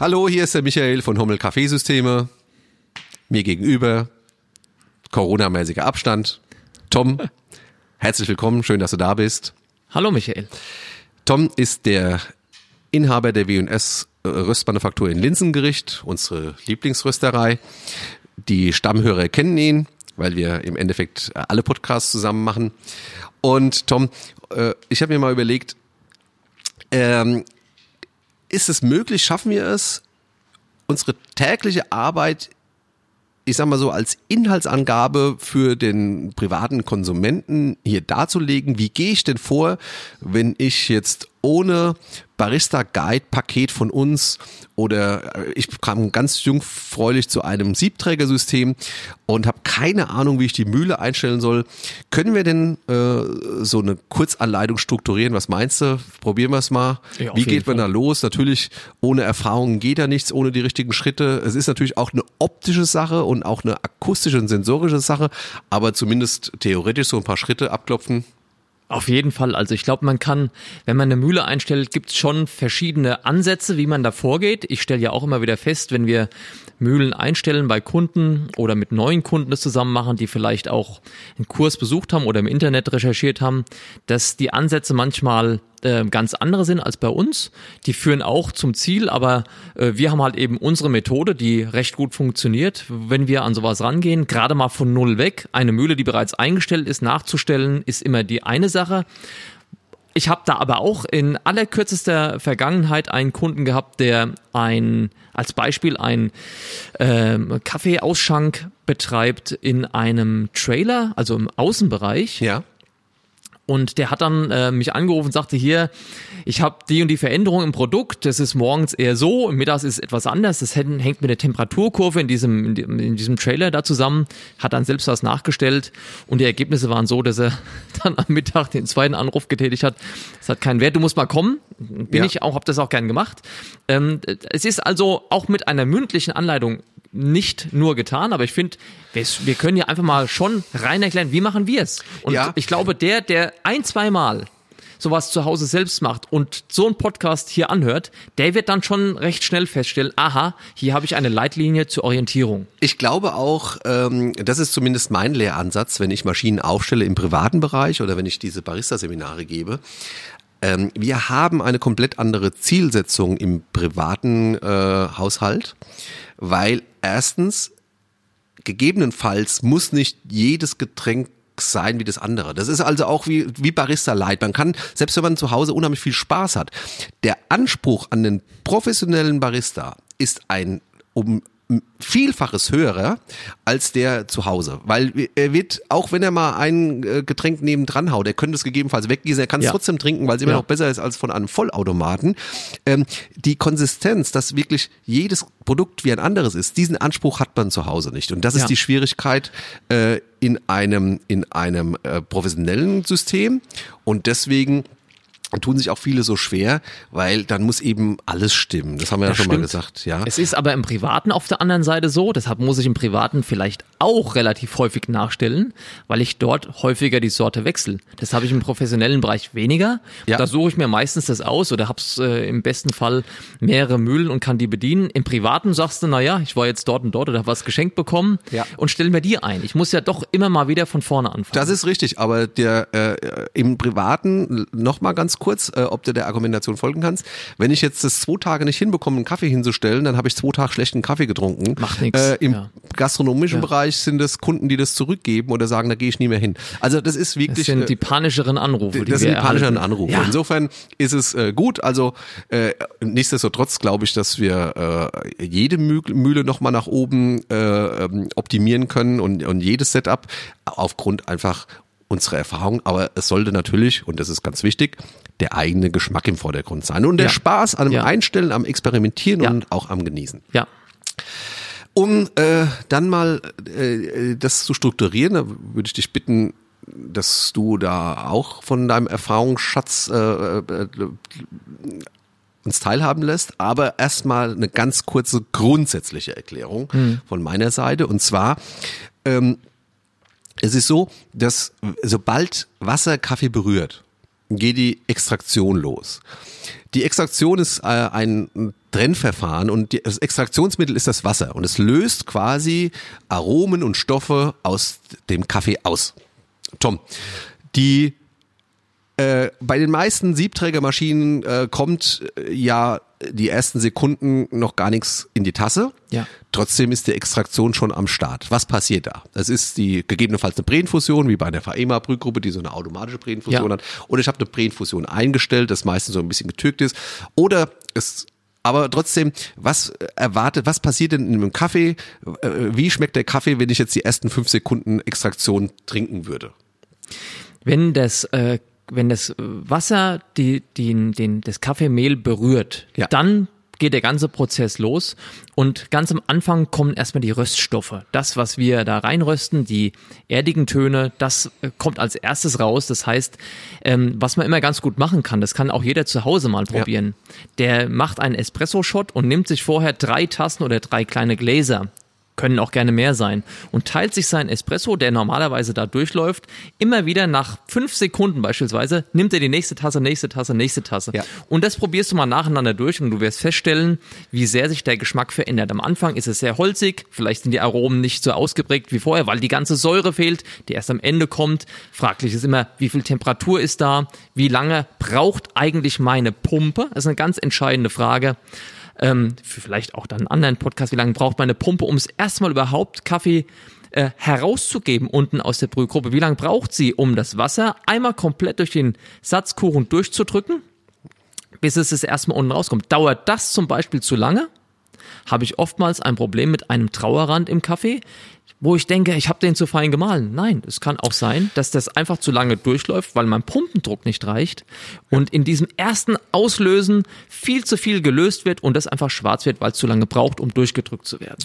Hallo, hier ist der Michael von Hummel Kaffeesysteme. Mir gegenüber, Corona-mäßiger Abstand. Tom, herzlich willkommen, schön, dass du da bist. Hallo Michael. Tom ist der Inhaber der W&S Röstmanufaktur in Linsengericht, unsere Lieblingsrösterei. Die Stammhörer kennen ihn, weil wir im Endeffekt alle Podcasts zusammen machen. Und Tom, äh, ich habe mir mal überlegt, ähm, ist es möglich, schaffen wir es, unsere tägliche Arbeit, ich sag mal so, als Inhaltsangabe für den privaten Konsumenten hier darzulegen? Wie gehe ich denn vor, wenn ich jetzt ohne Barista Guide Paket von uns oder äh, ich kam ganz jungfräulich zu einem Siebträgersystem und habe keine Ahnung, wie ich die Mühle einstellen soll. Können wir denn äh, so eine Kurzanleitung strukturieren? Was meinst du? Probieren wir es mal. Ja, wie geht man Fall. da los? Natürlich ohne Erfahrung geht da nichts, ohne die richtigen Schritte. Es ist natürlich auch eine optische Sache und auch eine akustische und sensorische Sache, aber zumindest theoretisch so ein paar Schritte abklopfen auf jeden Fall. Also ich glaube, man kann, wenn man eine Mühle einstellt, gibt es schon verschiedene Ansätze, wie man da vorgeht. Ich stelle ja auch immer wieder fest, wenn wir Mühlen einstellen bei Kunden oder mit neuen Kunden das zusammen machen, die vielleicht auch einen Kurs besucht haben oder im Internet recherchiert haben, dass die Ansätze manchmal äh, ganz andere sind als bei uns. Die führen auch zum Ziel, aber äh, wir haben halt eben unsere Methode, die recht gut funktioniert, wenn wir an sowas rangehen. Gerade mal von null weg. Eine Mühle, die bereits eingestellt ist, nachzustellen, ist immer die eine Sache. Ich habe da aber auch in allerkürzester Vergangenheit einen Kunden gehabt, der ein als Beispiel ein ähm, Kaffeeausschank betreibt in einem Trailer, also im Außenbereich. Ja. Und der hat dann äh, mich angerufen und sagte hier, ich habe die und die Veränderung im Produkt, das ist morgens eher so, mittags ist es etwas anders, das hängt mit der Temperaturkurve in diesem, in diesem Trailer da zusammen, hat dann selbst was nachgestellt. Und die Ergebnisse waren so, dass er dann am Mittag den zweiten Anruf getätigt hat, es hat keinen Wert, du musst mal kommen, bin ja. ich auch, habe das auch gern gemacht. Ähm, es ist also auch mit einer mündlichen Anleitung nicht nur getan, aber ich finde, wir, wir, können ja einfach mal schon rein erklären, wie machen wir es. Und ja. ich glaube, der, der ein, zweimal sowas zu Hause selbst macht und so einen Podcast hier anhört, der wird dann schon recht schnell feststellen, aha, hier habe ich eine Leitlinie zur Orientierung. Ich glaube auch, ähm, das ist zumindest mein Lehransatz, wenn ich Maschinen aufstelle im privaten Bereich oder wenn ich diese Barista-Seminare gebe. Ähm, wir haben eine komplett andere Zielsetzung im privaten äh, Haushalt, weil erstens gegebenenfalls muss nicht jedes Getränk sein wie das andere. Das ist also auch wie, wie Barista Light. Man kann, selbst wenn man zu Hause unheimlich viel Spaß hat, der Anspruch an den professionellen Barista ist ein um Vielfaches höherer als der zu Hause. Weil er wird, auch wenn er mal ein äh, Getränk nebendran haut, er könnte es gegebenenfalls weggießen, er kann es ja. trotzdem trinken, weil es immer ja. noch besser ist als von einem Vollautomaten. Ähm, die Konsistenz, dass wirklich jedes Produkt wie ein anderes ist, diesen Anspruch hat man zu Hause nicht. Und das ist ja. die Schwierigkeit äh, in einem, in einem äh, professionellen System. Und deswegen tun sich auch viele so schwer, weil dann muss eben alles stimmen. Das haben wir das ja schon stimmt. mal gesagt, ja. Es ist aber im Privaten auf der anderen Seite so, deshalb muss ich im Privaten vielleicht auch relativ häufig nachstellen, weil ich dort häufiger die Sorte wechsle. Das habe ich im professionellen Bereich weniger. Ja. Da suche ich mir meistens das aus oder hab's äh, im besten Fall mehrere Mühlen und kann die bedienen. Im Privaten sagst du, na ja, ich war jetzt dort und dort oder habe was geschenkt bekommen ja. und stellen mir die ein. Ich muss ja doch immer mal wieder von vorne anfangen. Das ist richtig, aber der äh, im Privaten noch mal ganz kurz, äh, ob du der Argumentation folgen kannst. Wenn ich jetzt das zwei Tage nicht hinbekomme, einen Kaffee hinzustellen, dann habe ich zwei Tage schlechten Kaffee getrunken. Macht nichts. Äh, Im ja. gastronomischen ja. Bereich sind es Kunden, die das zurückgeben oder sagen, da gehe ich nie mehr hin. Also das ist wirklich. Das sind äh, die panischeren Anrufe. Die das sind die panischeren Anrufe. Ja. Insofern ist es äh, gut. Also äh, nichtsdestotrotz glaube ich, dass wir äh, jede Mühle nochmal nach oben äh, ähm, optimieren können und, und jedes Setup aufgrund einfach unsere Erfahrung, aber es sollte natürlich, und das ist ganz wichtig, der eigene Geschmack im Vordergrund sein und der ja. Spaß an dem ja. Einstellen, am Experimentieren ja. und auch am Genießen. Ja. Um äh, dann mal äh, das zu strukturieren, da würde ich dich bitten, dass du da auch von deinem Erfahrungsschatz äh, äh, uns teilhaben lässt. Aber erstmal eine ganz kurze grundsätzliche Erklärung mhm. von meiner Seite. Und zwar ähm, es ist so, dass sobald Wasser Kaffee berührt, geht die Extraktion los. Die Extraktion ist äh, ein Trennverfahren und die, das Extraktionsmittel ist das Wasser und es löst quasi Aromen und Stoffe aus dem Kaffee aus. Tom, die äh, bei den meisten Siebträgermaschinen äh, kommt äh, ja die ersten Sekunden noch gar nichts in die Tasse. Ja. Trotzdem ist die Extraktion schon am Start. Was passiert da? Das ist die gegebenenfalls eine Präinfusion, wie bei der FAEMA Brühgruppe, die so eine automatische Präinfusion Ja. hat. Oder ich habe eine Präinfusion eingestellt, das meistens so ein bisschen getürkt ist. Oder es aber trotzdem, was erwartet, was passiert denn in einem Kaffee? Äh, Wie schmeckt der Kaffee, wenn ich jetzt die ersten fünf Sekunden Extraktion trinken würde? Wenn das, äh, wenn das Wasser die, die, den, das Kaffeemehl berührt, Ja. dann geht der ganze Prozess los und ganz am Anfang kommen erstmal die Röststoffe. Das, was wir da reinrösten, die erdigen Töne, das äh, kommt als erstes raus. Das heißt, ähm, was man immer ganz gut machen kann, das kann auch jeder zu Hause mal probieren. Der macht einen Espresso-Shot und nimmt sich vorher drei Tassen oder drei kleine Gläser können auch gerne mehr sein und teilt sich seinen Espresso, der normalerweise da durchläuft, immer wieder nach fünf Sekunden beispielsweise, nimmt er die nächste Tasse, nächste Tasse, nächste Tasse. Ja. Und das probierst du mal nacheinander durch und du wirst feststellen, wie sehr sich der Geschmack verändert. Am Anfang ist es sehr holzig, vielleicht sind die Aromen nicht so ausgeprägt wie vorher, weil die ganze Säure fehlt, die erst am Ende kommt. Fraglich ist immer, wie viel Temperatur ist da, wie lange braucht eigentlich meine Pumpe? Das ist eine ganz entscheidende Frage ähm, vielleicht auch dann einen anderen Podcast, wie lange braucht meine Pumpe, um es erstmal überhaupt Kaffee äh, herauszugeben unten aus der Brühgruppe? Wie lange braucht sie, um das Wasser einmal komplett durch den Satzkuchen durchzudrücken, bis es das erstmal unten rauskommt? Dauert das zum Beispiel zu lange? Habe ich oftmals ein Problem mit einem Trauerrand im Kaffee, wo ich denke, ich habe den zu fein gemahlen. Nein, es kann auch sein, dass das einfach zu lange durchläuft, weil mein Pumpendruck nicht reicht und in diesem ersten Auslösen viel zu viel gelöst wird und das einfach schwarz wird, weil es zu lange braucht, um durchgedrückt zu werden.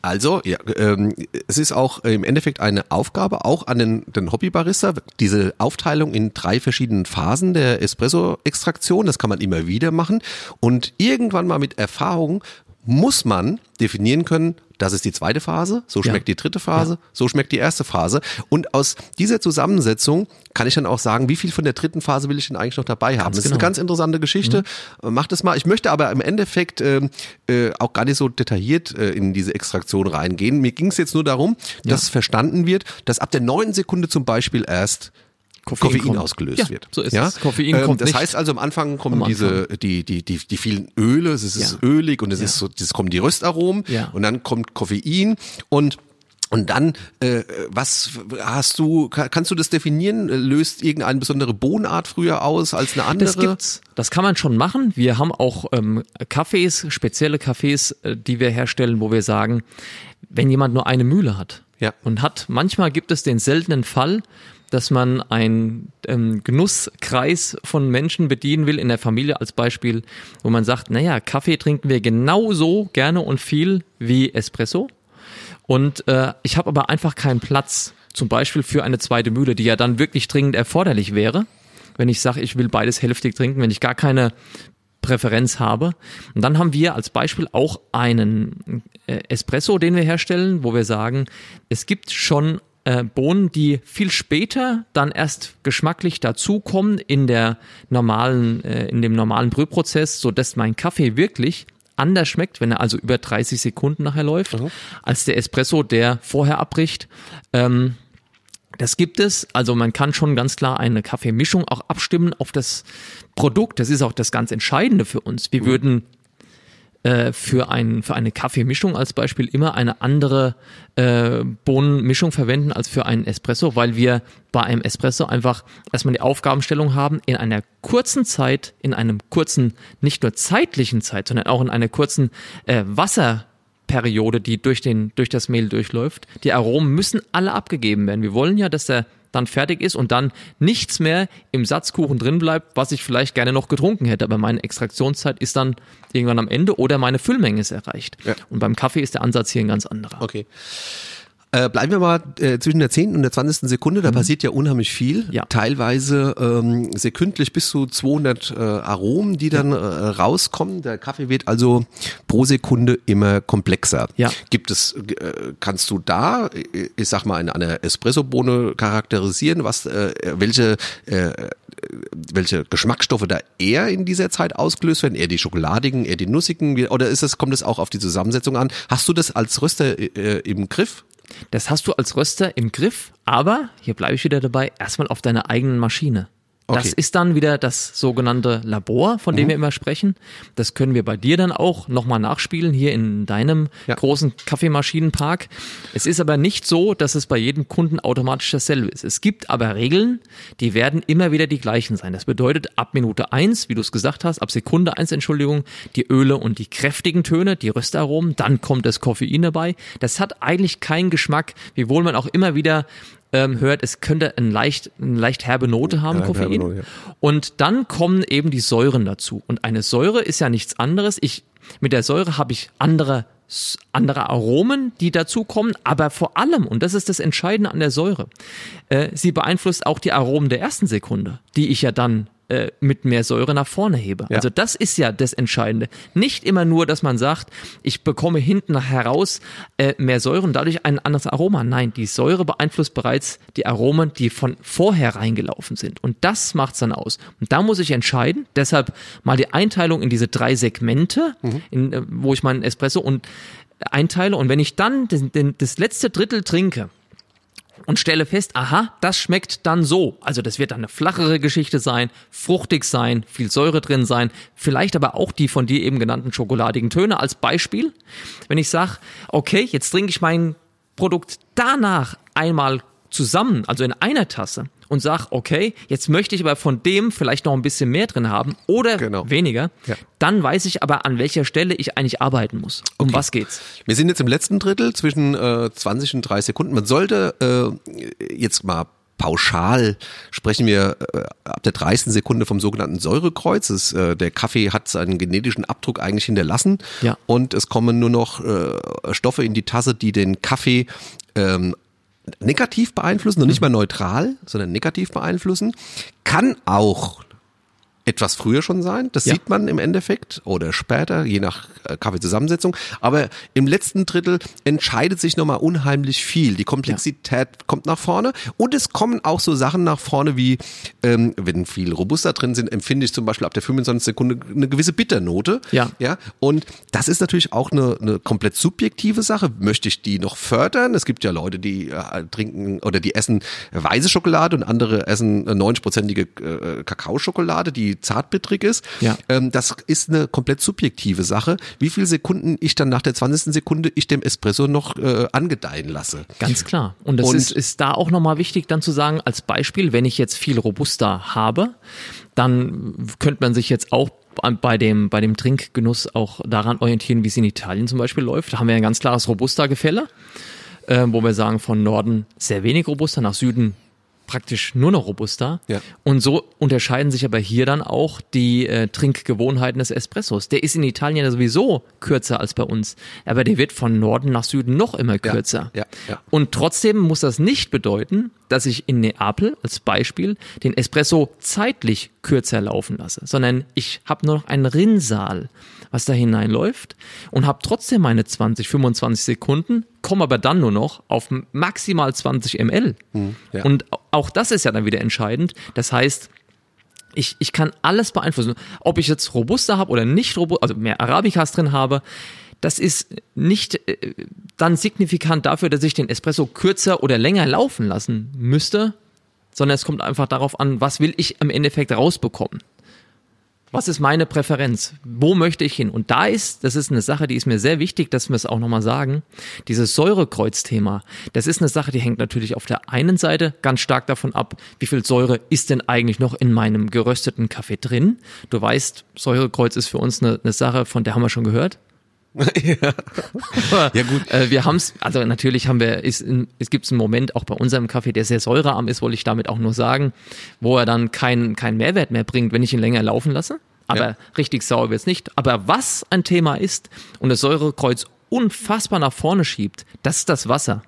Also, ja, ähm, es ist auch im Endeffekt eine Aufgabe, auch an den, den Hobbybarista, diese Aufteilung in drei verschiedenen Phasen der Espresso-Extraktion, das kann man immer wieder machen. Und irgendwann mal mit Erfahrung muss man definieren können, das ist die zweite Phase, so Ja. schmeckt die dritte Phase, so schmeckt die erste Phase. Und aus dieser Zusammensetzung kann ich dann auch sagen, wie viel von der dritten Phase will ich denn eigentlich noch dabei haben. das ist eine genau. ganz interessante Geschichte. Äh, Macht es mal. Ich möchte aber im Endeffekt ähm, äh, auch gar nicht so detailliert äh, in diese Extraktion reingehen. Mir ging es jetzt nur darum, dass verstanden wird, dass ab der neunten Sekunde zum Beispiel erst Koffein Koffein, kommt. ausgelöst Ja, wird. so ist es. Koffein kommt das heißt also am Anfang kommen am diese die die die die vielen Öle, es ist Ja. ölig und es Ja. ist so, es kommen die Röstaromen Ja. und dann kommt Koffein und und dann, äh, was hast du, ka- kannst du das definieren? Löst irgendeine besondere Bohnenart früher aus als eine andere? Das gibt's. Das kann man schon machen. Wir haben auch ähm, Kaffees, spezielle Kaffees, äh, die wir herstellen, wo wir sagen, wenn jemand nur eine Mühle hat Ja. und hat, manchmal gibt es den seltenen Fall, dass man einen ähm, Genusskreis von Menschen bedienen will in der Familie als Beispiel, wo man sagt, naja, Kaffee trinken wir genauso gerne und viel wie Espresso. Und äh, ich habe aber einfach keinen Platz, zum Beispiel für eine zweite Mühle, die ja dann wirklich dringend erforderlich wäre, wenn ich sage, ich will beides hälftig trinken, wenn ich gar keine Präferenz habe. Und dann haben wir als Beispiel auch einen äh, Espresso, den wir herstellen, wo wir sagen, es gibt schon äh, Bohnen, die viel später dann erst geschmacklich dazukommen in der normalen, äh, in dem normalen Brühprozess, so dass mein Kaffee wirklich anders schmeckt, wenn er also über 30 Sekunden nachher läuft, als der Espresso, der vorher abbricht. Ähm, das gibt es. Also man kann schon ganz klar eine Kaffeemischung auch abstimmen auf das Produkt. Das ist auch das ganz Entscheidende für uns. Wir würden äh, für, ein, für eine Kaffeemischung als Beispiel immer eine andere äh, Bohnenmischung verwenden als für einen Espresso, weil wir bei einem Espresso einfach erstmal die Aufgabenstellung haben, in einer kurzen Zeit, in einem kurzen, nicht nur zeitlichen Zeit, sondern auch in einer kurzen äh, Wasser Periode, die durch, den, durch das Mehl durchläuft. Die Aromen müssen alle abgegeben werden. Wir wollen ja, dass der dann fertig ist und dann nichts mehr im Satzkuchen drin bleibt, was ich vielleicht gerne noch getrunken hätte. Aber meine Extraktionszeit ist dann irgendwann am Ende oder meine Füllmenge ist erreicht. Ja. Und beim Kaffee ist der Ansatz hier ein ganz anderer. Okay. Äh, bleiben wir mal äh, zwischen der 10. und der 20. Sekunde, da passiert ja unheimlich viel. Mhm. Ja. Teilweise ähm, sekündlich bis zu 200 äh, Aromen, die dann äh, rauskommen. Der Kaffee wird also pro Sekunde immer komplexer. Ja. Gibt es, äh, kannst du da, äh, ich sag mal, in einer Espressobohne charakterisieren, was, äh, welche äh, welche Geschmacksstoffe da eher in dieser Zeit ausgelöst werden? Eher die schokoladigen, eher die nussigen? Oder ist es, kommt es auch auf die Zusammensetzung an? Hast du das als Röster äh, im Griff? Das hast du als Röster im Griff, aber hier bleibe ich wieder dabei, erstmal auf deiner eigenen Maschine. Okay. Das ist dann wieder das sogenannte Labor, von dem Mhm. wir immer sprechen. Das können wir bei dir dann auch nochmal nachspielen, hier in deinem Ja. großen Kaffeemaschinenpark. Es ist aber nicht so, dass es bei jedem Kunden automatisch dasselbe ist. Es gibt aber Regeln, die werden immer wieder die gleichen sein. Das bedeutet, ab Minute eins, wie du es gesagt hast, ab Sekunde eins, Entschuldigung, die Öle und die kräftigen Töne, die Röstaromen, dann kommt das Koffein dabei. Das hat eigentlich keinen Geschmack, wiewohl man auch immer wieder ähm, hört, es könnte ein leicht, eine leicht herbe Note haben, Ja, Koffein. Note, ja. Und dann kommen eben die Säuren dazu. Und eine Säure ist ja nichts anderes. Ich, mit der Säure habe ich andere, andere Aromen, die dazukommen, aber vor allem, und das ist das Entscheidende an der Säure, äh, sie beeinflusst auch die Aromen der ersten Sekunde, die ich ja dann äh, mit mehr Säure nach vorne hebe. Ja. Also das ist ja das Entscheidende. Nicht immer nur, dass man sagt, ich bekomme hinten heraus äh, mehr Säure und dadurch ein anderes Aroma. Nein, die Säure beeinflusst bereits die Aromen, die von vorher reingelaufen sind. Und das macht's dann aus. Und da muss ich entscheiden. Deshalb mal die Einteilung in diese drei Segmente, in, äh, wo ich meinen Espresso und einteile. Und wenn ich dann den, den, das letzte Drittel trinke, und stelle fest, aha, das schmeckt dann so. Also das wird dann eine flachere Geschichte sein, fruchtig sein, viel Säure drin sein, vielleicht aber auch die von dir eben genannten schokoladigen Töne als Beispiel. Wenn ich sage, okay, jetzt trinke ich mein Produkt danach einmal zusammen, also in einer Tasse und sag, okay, jetzt möchte ich aber von dem vielleicht noch ein bisschen mehr drin haben oder Genau. weniger, Ja. dann weiß ich aber, an welcher Stelle ich eigentlich arbeiten muss. Um was geht's? Wir sind jetzt im letzten Drittel zwischen äh, 20 und 30 Sekunden. Man sollte äh, jetzt mal pauschal sprechen wir äh, ab der 30. Sekunde vom sogenannten Säurekreuz. Es, äh, der Kaffee hat seinen genetischen Abdruck eigentlich hinterlassen Ja. und es kommen nur noch äh, Stoffe in die Tasse, die den Kaffee ähm, negativ beeinflussen, und nicht mal neutral, sondern negativ beeinflussen. Kann auch etwas früher schon sein. Das Ja. sieht man im Endeffekt oder später, je nach äh, Kaffeezusammensetzung. Aber im letzten Drittel entscheidet sich nochmal unheimlich viel. Die Komplexität kommt nach vorne und es kommen auch so Sachen nach vorne wie, ähm, wenn viel Robusta drin sind, empfinde ich zum Beispiel ab der 25 Sekunde eine gewisse Bitternote. Ja. Ja. Und das ist natürlich auch eine, eine komplett subjektive Sache. Möchte ich die noch fördern? Es gibt ja Leute, die äh, trinken oder die essen weiße Schokolade und andere essen äh, 90-prozentige äh, Kakaoschokolade, die zartbittrig ist. Ja. Ähm, das ist eine komplett subjektive Sache. Wie viele Sekunden ich dann nach der 20. Sekunde ich dem Espresso noch äh, angedeihen lasse. Ganz klar. Und das Und- ist, ist da auch nochmal wichtig dann zu sagen, als Beispiel, wenn ich jetzt viel Robusta habe, dann könnte man sich jetzt auch bei dem, bei dem Trinkgenuss auch daran orientieren, wie es in Italien zum Beispiel läuft. Da haben wir ein ganz klares Robusta-Gefälle, äh, wo wir sagen, von Norden sehr wenig Robusta, nach Süden praktisch nur noch Robusta. Ja. Und so unterscheiden sich aber hier dann auch die äh, Trinkgewohnheiten des Espressos. Der ist in Italien ja sowieso kürzer als bei uns, aber der wird von Norden nach Süden noch immer kürzer. ja, ja. Und trotzdem muss das nicht bedeuten, dass ich in Neapel als Beispiel den Espresso zeitlich kürzer laufen lasse, sondern ich habe nur noch ein Rinnsal, was da hineinläuft und habe trotzdem meine 20, 25 Sekunden, komme aber dann nur noch auf maximal 20 ml. ja. Und auch das ist ja dann wieder entscheidend. Das heißt, ich, ich kann alles beeinflussen. Ob ich jetzt Robusta habe oder nicht Robusta, also mehr Arabicas drin habe, das ist nicht äh, dann signifikant dafür, dass ich den Espresso kürzer oder länger laufen lassen müsste, sondern es kommt einfach darauf an, was will ich im Endeffekt rausbekommen. Was ist meine Präferenz? Wo möchte ich hin? Und da ist, das ist eine Sache, die ist mir sehr wichtig, dass wir es auch nochmal sagen, dieses Säurekreuzthema, das ist eine Sache, die hängt natürlich auf der einen Seite ganz stark davon ab, wie viel Säure ist denn eigentlich noch in meinem gerösteten Kaffee drin. Du weißt, Säurekreuz ist für uns eine, eine Sache, von der haben wir schon gehört. Ja, gut. Äh, wir haben es, also natürlich haben wir, ist, es gibt einen Moment auch bei unserem Kaffee, der sehr säurearm ist, wollte ich damit auch nur sagen, wo er dann keinen keinen Mehrwert mehr bringt, wenn ich ihn länger laufen lasse. Aber Ja. richtig sauer wird's nicht. Aber was ein Thema ist und das Säurekreuz unfassbar nach vorne schiebt, das ist das Wasser.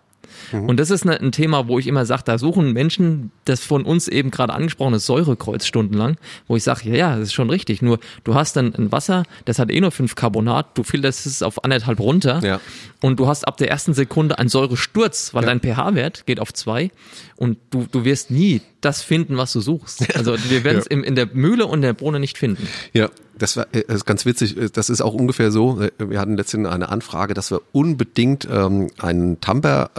Mhm. Und das ist ne, ein Thema, wo ich immer sage, da suchen Menschen das von uns eben gerade angesprochene Säurekreuz stundenlang, wo ich sage, ja, ja, das ist schon richtig. Nur du hast dann ein Wasser, das hat eh nur fünf Carbonat, du filterst es auf anderthalb runter Ja. und du hast ab der ersten Sekunde einen Säuresturz, weil Ja. dein pH-Wert geht auf zwei und du, du wirst nie das finden, was du suchst. Also wir werden es Ja. in der Mühle und der Bohne nicht finden. Ja, das war äh, das ist ganz witzig. Äh, Das ist auch ungefähr so. äh, Wir hatten letztens eine Anfrage, dass wir unbedingt ähm, einen Tamper,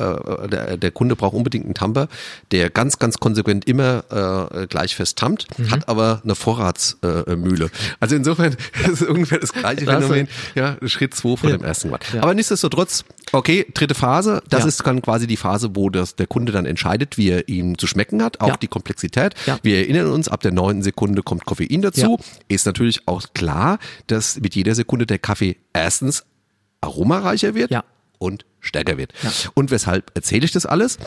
äh, der, der Kunde braucht unbedingt einen Tamper, der ganz, ganz konsequent immer äh, gleich fest tampt, Mhm. hat aber eine Vorratsmühle. Äh, Mühle. also insofern das ist ungefähr das gleiche Phänomen. Ja, Schritt zwei von Ja. dem ersten Mal. Ja. Aber nichtsdestotrotz, okay, dritte Phase, das Ja. ist dann quasi die Phase, wo das, der Kunde dann entscheidet, wie er ihm zu schmecken hat, auch die Komplexität. Wir erinnern uns, ab der neunten Sekunde kommt Koffein dazu. Ist natürlich auch klar, dass mit jeder Sekunde der Kaffee erstens aromareicher wird Ja. und stärker wird. Ja. Und weshalb erzähle ich das alles?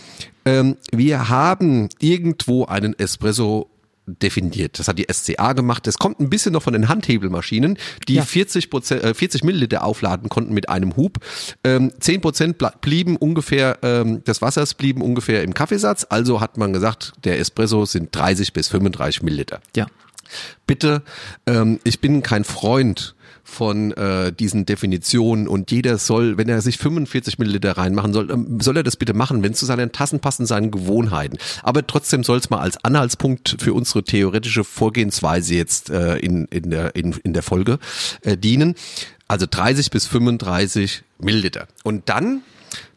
Ähm, wir haben irgendwo einen Espresso definiert. Das hat die SCA gemacht. Das kommt ein bisschen noch von den Handhebelmaschinen, die Ja. 40 Prozent, äh, 40 Milliliter aufladen konnten mit einem Hub. Ähm, 10 Prozent blieben ungefähr, ähm, des Wassers blieben ungefähr im Kaffeesatz. Also hat man gesagt, der Espresso sind 30 bis 35 Milliliter Ja. Bitte, ähm, ich bin kein Freund von äh, diesen Definitionen und jeder soll, wenn er sich 45 Milliliter reinmachen soll, ähm, soll er das bitte machen, wenn es zu seinen Tassen passt und seinen Gewohnheiten. Aber trotzdem soll es mal als Anhaltspunkt für unsere theoretische Vorgehensweise jetzt äh, in, in, der, in, in der Folge äh, dienen. Also 30 bis 35 Milliliter. Und dann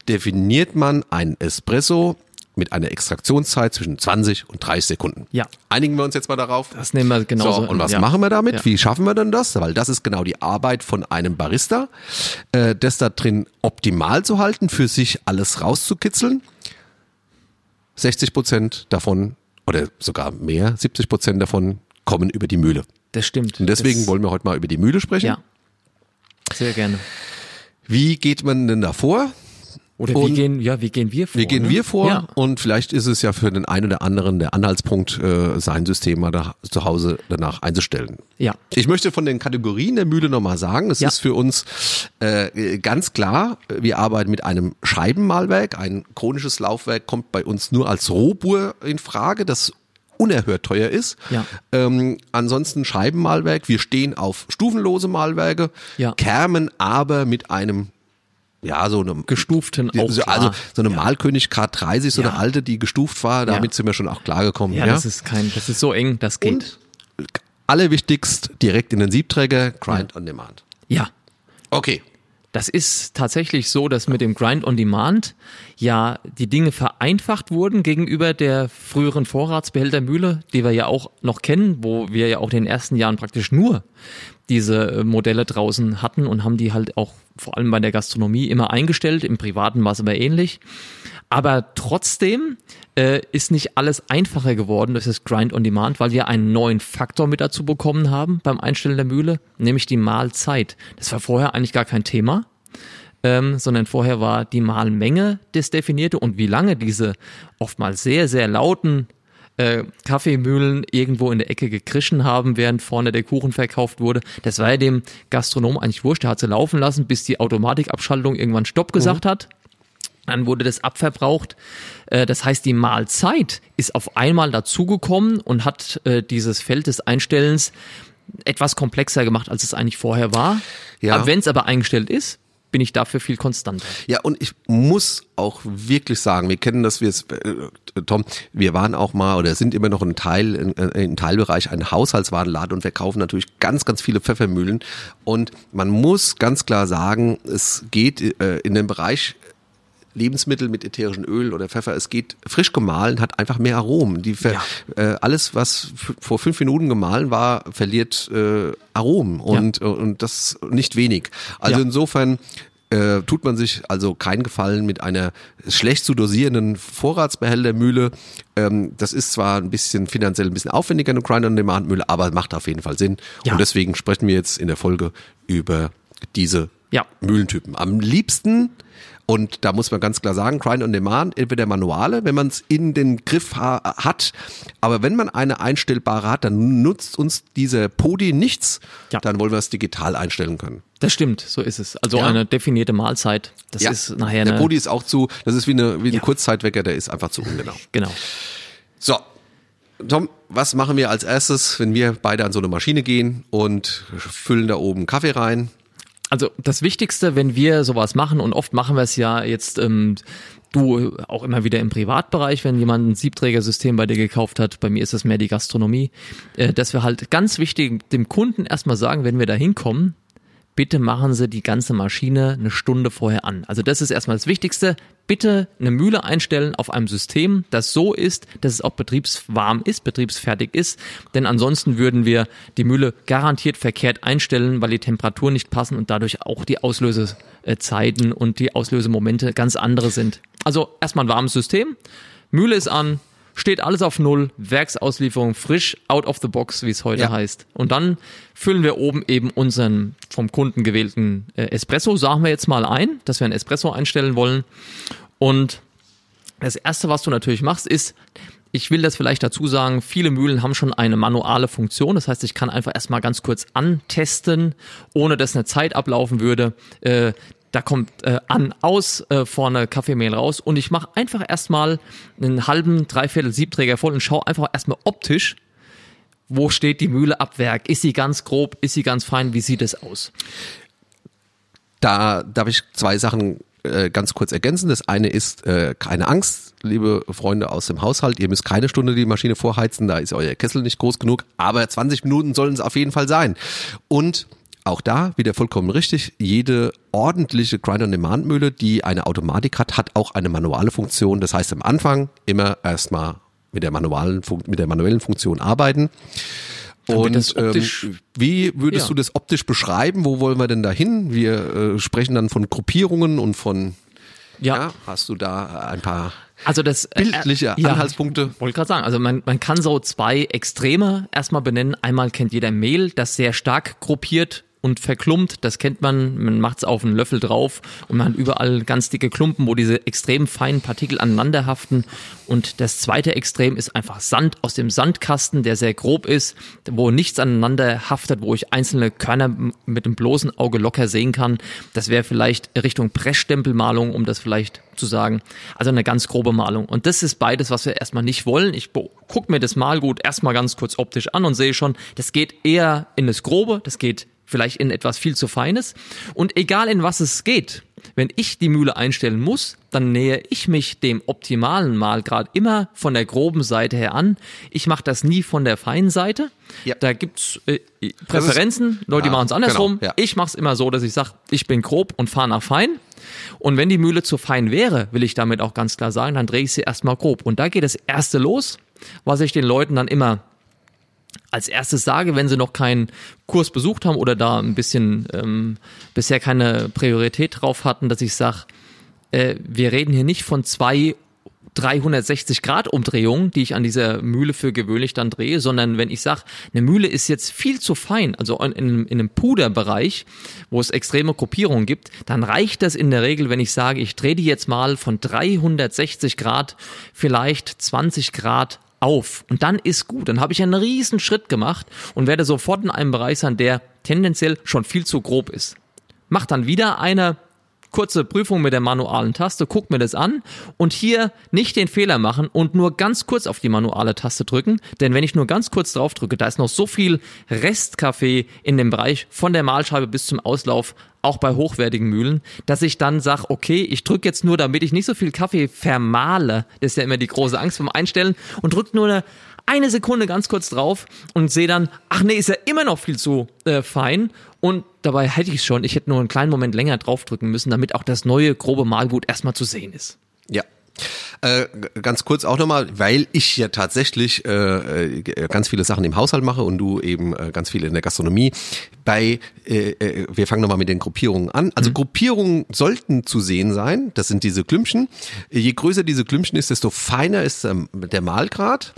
definiert man einen Espresso mit einer Extraktionszeit zwischen 20 und 30 Sekunden. Ja. Einigen wir uns jetzt mal darauf? Das nehmen wir genauso. So, und was ja. machen wir damit? Ja. Wie schaffen wir denn das? Weil das ist genau die Arbeit von einem Barista, äh, das da drin optimal zu halten, für sich alles rauszukitzeln. 60 Prozent davon oder sogar mehr, 70 Prozent davon kommen über die Mühle. Das stimmt. Und deswegen das, wollen wir heute mal über die Mühle sprechen. Ja. Sehr gerne. Wie geht man denn da vor? Oder wie gehen, ja, wie gehen wir vor? Wie gehen ne? wir vor? Ja. Und vielleicht ist es ja für den einen oder anderen der Anhaltspunkt, äh, sein System mal da, zu Hause danach einzustellen. Ja. Ich möchte von den Kategorien der Mühle nochmal sagen, es Ja. ist für uns äh, ganz klar, wir arbeiten mit einem Scheibenmahlwerk. Ein chronisches Laufwerk kommt bei uns nur als Rohbohr in Frage, das unerhört teuer ist. Ja. Ähm, ansonsten Scheibenmahlwerk. Wir stehen auf stufenlose Mahlwerke, Ja. Kermen aber mit einem ja, so einem Gestuften auch so. Also so eine Ja. Malkönig K30, so Ja. eine alte, die gestuft war, damit Ja. sind wir schon auch klargekommen. Ja, das ist kein, das ist so eng, das geht. Und allerwichtigst direkt in den Siebträger, Grind on Demand. ja. Okay. Das ist tatsächlich so, dass mit dem Grind on Demand ja die Dinge vereinfacht wurden gegenüber der früheren Vorratsbehältermühle, die wir ja auch noch kennen, wo wir ja auch in den ersten Jahren praktisch nur diese äh, Modelle draußen hatten und haben die halt auch vor allem bei der Gastronomie immer eingestellt. Im Privaten war es aber ähnlich. Aber trotzdem äh, ist nicht alles einfacher geworden durch das Grind on Demand, weil wir einen neuen Faktor mit dazu bekommen haben beim Einstellen der Mühle, nämlich die Mahlzeit. Das war vorher eigentlich gar kein Thema, ähm, sondern vorher war die Mahlmenge das definierte und wie lange diese oftmals sehr, sehr lauten äh, Kaffeemühlen irgendwo in der Ecke gekrischen haben, während vorne der Kuchen verkauft wurde. Das war ja dem Gastronom eigentlich wurscht. Der hat sie laufen lassen, bis die Automatikabschaltung irgendwann Stopp gesagt hat. Dann wurde das abverbraucht. Äh, Das heißt, die Mahlzeit ist auf einmal dazugekommen und hat äh, dieses Feld des Einstellens etwas komplexer gemacht, als es eigentlich vorher war. Ja. Aber wenn es aber eingestellt ist, bin ich dafür viel konstanter. Ja, und ich muss auch wirklich sagen, wir kennen das, wir, äh, Tom, wir waren auch mal oder sind immer noch ein Teil, in, äh, Teilbereich ein Haushaltswarenladen und verkaufen natürlich ganz, ganz viele Pfeffermühlen. Und man muss ganz klar sagen, es geht äh, in den Bereich Lebensmittel mit ätherischem Öl oder Pfeffer, es geht frisch gemahlen, hat einfach mehr Aromen. Die Ja. äh, alles, was vor fünf Minuten gemahlen war, verliert äh, Aromen und, und das nicht wenig. Also Ja. insofern äh, tut man sich also keinen Gefallen mit einer schlecht zu dosierenden Vorratsbehältermühle. Ähm, das ist zwar ein bisschen finanziell ein bisschen aufwendiger eine Grind-on-Demand-Mühle, aber macht auf jeden Fall Sinn. Ja. Und deswegen sprechen wir jetzt in der Folge über diese Ja. Mühlentypen. Am liebsten und da muss man ganz klar sagen, Grind on Demand, entweder Manuale, wenn man es in den Griff ha hat. Aber wenn man eine einstellbare hat, dann nutzt uns diese Podi nichts. Ja. Dann wollen wir es digital einstellen können. Das stimmt, so ist es. Also Ja. eine definierte Mahlzeit. Das Ja. ist nachher der eine. Podi ist auch zu, das ist wie, eine, wie ein. Kurzzeitwecker, der ist einfach zu ungenau. Genau. So, Tom, was machen wir als erstes, wenn wir beide an so eine Maschine gehen und füllen da oben Kaffee rein? Also das Wichtigste, wenn wir sowas machen, und oft machen wir es ja jetzt, ähm, du auch immer wieder im Privatbereich, wenn jemand ein Siebträgersystem bei dir gekauft hat, bei mir ist es mehr die Gastronomie, äh, dass wir halt ganz wichtig dem Kunden erstmal sagen, wenn wir da hinkommen, bitte machen Sie die ganze Maschine eine Stunde vorher an. Also das ist erstmal das Wichtigste. Bitte eine Mühle einstellen auf einem System, das so ist, dass es auch betriebswarm ist, betriebsfertig ist. Denn ansonsten würden wir die Mühle garantiert verkehrt einstellen, weil die Temperaturen nicht passen und dadurch auch die Auslösezeiten und die Auslösemomente ganz andere sind. Also erstmal ein warmes System. Mühle ist an, steht alles auf Null, Werksauslieferung frisch, out of the box, wie es heute Ja. heißt. Und dann füllen wir oben eben unseren vom Kunden gewählten äh, Espresso, sagen wir jetzt mal ein, dass wir ein Espresso einstellen wollen. Und das erste, was du natürlich machst, ist, ich will das vielleicht dazu sagen, viele Mühlen haben schon eine manuelle Funktion. Das heißt, ich kann einfach erstmal ganz kurz antesten, ohne dass eine Zeit ablaufen würde. Äh, da kommt äh, an, aus, äh, vorne Kaffeemehl raus und ich mache einfach erstmal einen halben, dreiviertel Siebträger voll und schaue einfach erstmal optisch, wo steht die Mühle ab Werk? Ist sie ganz grob? Ist sie ganz fein? Wie sieht es aus? Da darf ich zwei Sachen äh, ganz kurz ergänzen. Das eine ist äh, keine Angst, liebe Freunde aus dem Haushalt. Ihr müsst keine Stunde die Maschine vorheizen, da ist euer Kessel nicht groß genug, aber 20 Minuten sollen es auf jeden Fall sein. Und auch da wieder vollkommen richtig. Jede ordentliche Grind-on-Demand-Mühle, die eine Automatik hat, hat auch eine manuelle Funktion. Das heißt, am Anfang immer erstmal mit der manuellen, mit der manuellen Funktion arbeiten. Und optisch- ähm, wie würdest Ja. du das optisch beschreiben? Wo wollen wir denn da hin? Wir äh, sprechen dann von Gruppierungen und von, ja, hast du da ein paar Also das äh, bildliche ja, Anhaltspunkte? Wollte gerade sagen, also man, man kann so zwei Extreme erstmal benennen. Einmal kennt jeder Mehl, das sehr stark gruppiert und verklumpt. Das kennt man. Man macht es auf einen Löffel drauf und man hat überall ganz dicke Klumpen, wo diese extrem feinen Partikel aneinander haften. Und das zweite Extrem ist einfach Sand aus dem Sandkasten, der sehr grob ist, wo nichts aneinander haftet, wo ich einzelne Körner mit dem bloßen Auge locker sehen kann. Das wäre vielleicht Richtung Pressstempelmalung, um das vielleicht zu sagen. Also eine ganz grobe Malung. Und das ist beides, was wir erstmal nicht wollen. Ich gucke mir das Malgut erstmal ganz kurz optisch an und sehe schon, das geht eher in das Grobe, das geht vielleicht in etwas viel zu Feines. Und egal in was es geht, wenn ich die Mühle einstellen muss, dann nähe ich mich dem optimalen Malgrad immer von der groben Seite her an. Ich mache das nie von der feinen Seite. Ja. Da gibt's äh, Präferenzen, Leute, die Ja, machen es andersrum. genau, ja. Ich mache es immer so, dass ich sage, ich bin grob und fahre nach fein. Und wenn die Mühle zu fein wäre, will ich damit auch ganz klar sagen, dann drehe ich sie erstmal grob. Und da geht das erste los, was ich den Leuten dann immer als erstes sage, wenn sie noch keinen Kurs besucht haben oder da ein bisschen ähm, bisher keine Priorität drauf hatten, dass ich sage, äh, wir reden hier nicht von zwei 360 Grad Umdrehungen, die ich an dieser Mühle für gewöhnlich dann drehe, sondern wenn ich sage, eine Mühle ist jetzt viel zu fein, also in, in, in einem Puderbereich, wo es extreme Gruppierungen gibt, dann reicht das in der Regel, wenn ich sage, ich drehe die jetzt mal von 360 Grad vielleicht 20 Grad auf und dann ist gut. Dann habe ich einen riesen Schritt gemacht und werde sofort in einem Bereich sein, der tendenziell schon viel zu grob ist. Mach dann wieder eine kurze Prüfung mit der manualen Taste, guck mir das an und hier nicht den Fehler machen und nur ganz kurz auf die manuale Taste drücken, denn wenn ich nur ganz kurz drauf drücke, da ist noch so viel Restkaffee in dem Bereich von der Mahlscheibe bis zum Auslauf, auch bei hochwertigen Mühlen, dass ich dann sage, okay, ich drücke jetzt nur, damit ich nicht so viel Kaffee vermahle, das ist ja immer die große Angst beim Einstellen und drücke nur eine eine Sekunde ganz kurz drauf und sehe dann, ach nee, ist ja immer noch viel zu äh, fein. Und dabei hätte ich es schon. Ich hätte nur einen kleinen Moment länger draufdrücken müssen, damit auch das neue grobe Malgut erstmal zu sehen ist. Ja. Äh, ganz kurz auch nochmal, weil ich ja tatsächlich äh, äh, ganz viele Sachen im Haushalt mache und du eben äh, ganz viele in der Gastronomie. Bei, äh, äh wir fangen nochmal mit den Gruppierungen an. Also mhm. Gruppierungen sollten zu sehen sein. Das sind diese Klümpchen. Je größer diese Klümpchen ist, desto feiner ist ähm, der Mahlgrad.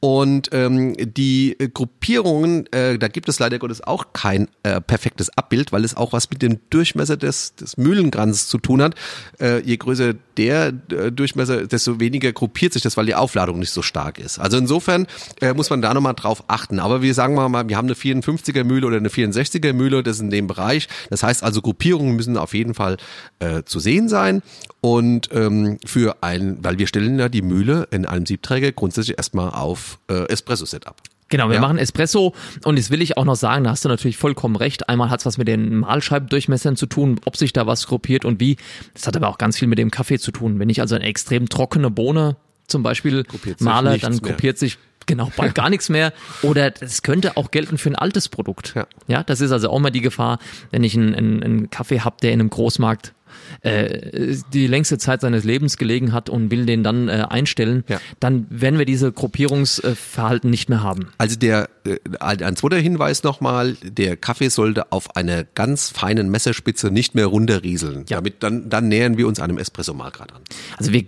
Und ähm, die Gruppierungen, äh, da gibt es leider Gottes auch kein äh, perfektes Abbild, weil es auch was mit dem Durchmesser des, des Mühlenkranzes zu tun hat. Äh, je größer der äh, Durchmesser, desto weniger gruppiert sich das, weil die Aufladung nicht so stark ist. Also insofern äh, muss man da nochmal drauf achten. Aber wir sagen mal, wir haben eine 54er Mühle oder eine 64er Mühle, das ist in dem Bereich. Das heißt also, Gruppierungen müssen auf jeden Fall äh, zu sehen sein. Und ähm, für ein, weil wir stellen ja die Mühle in einem Siebträger grundsätzlich erstmal auf äh, Espresso-Setup. Genau, wir ja. machen Espresso und jetzt will ich auch noch sagen, da hast du natürlich vollkommen recht. Einmal hat es was mit den Mahlscheibendurchmessern zu tun, ob sich da was gruppiert und wie. Das hat aber auch ganz viel mit dem Kaffee zu tun. Wenn ich also eine extrem trockene Bohne zum Beispiel male, dann gruppiert sich genau bald gar nichts mehr. Oder das könnte auch gelten für ein altes Produkt. Ja, ja das ist also auch mal die Gefahr, wenn ich einen, einen, einen Kaffee habe, der in einem Großmarkt äh, die längste Zeit seines Lebens gelegen hat und will den dann äh, einstellen, ja. dann werden wir diese Gruppierungsverhalten nicht mehr haben. Also der äh, ein zweiter Hinweis nochmal, der Kaffee sollte auf einer ganz feinen Messerspitze nicht mehr runterrieseln. Ja. Damit dann, dann nähern wir uns einem Espresso mal gerade an. Also wir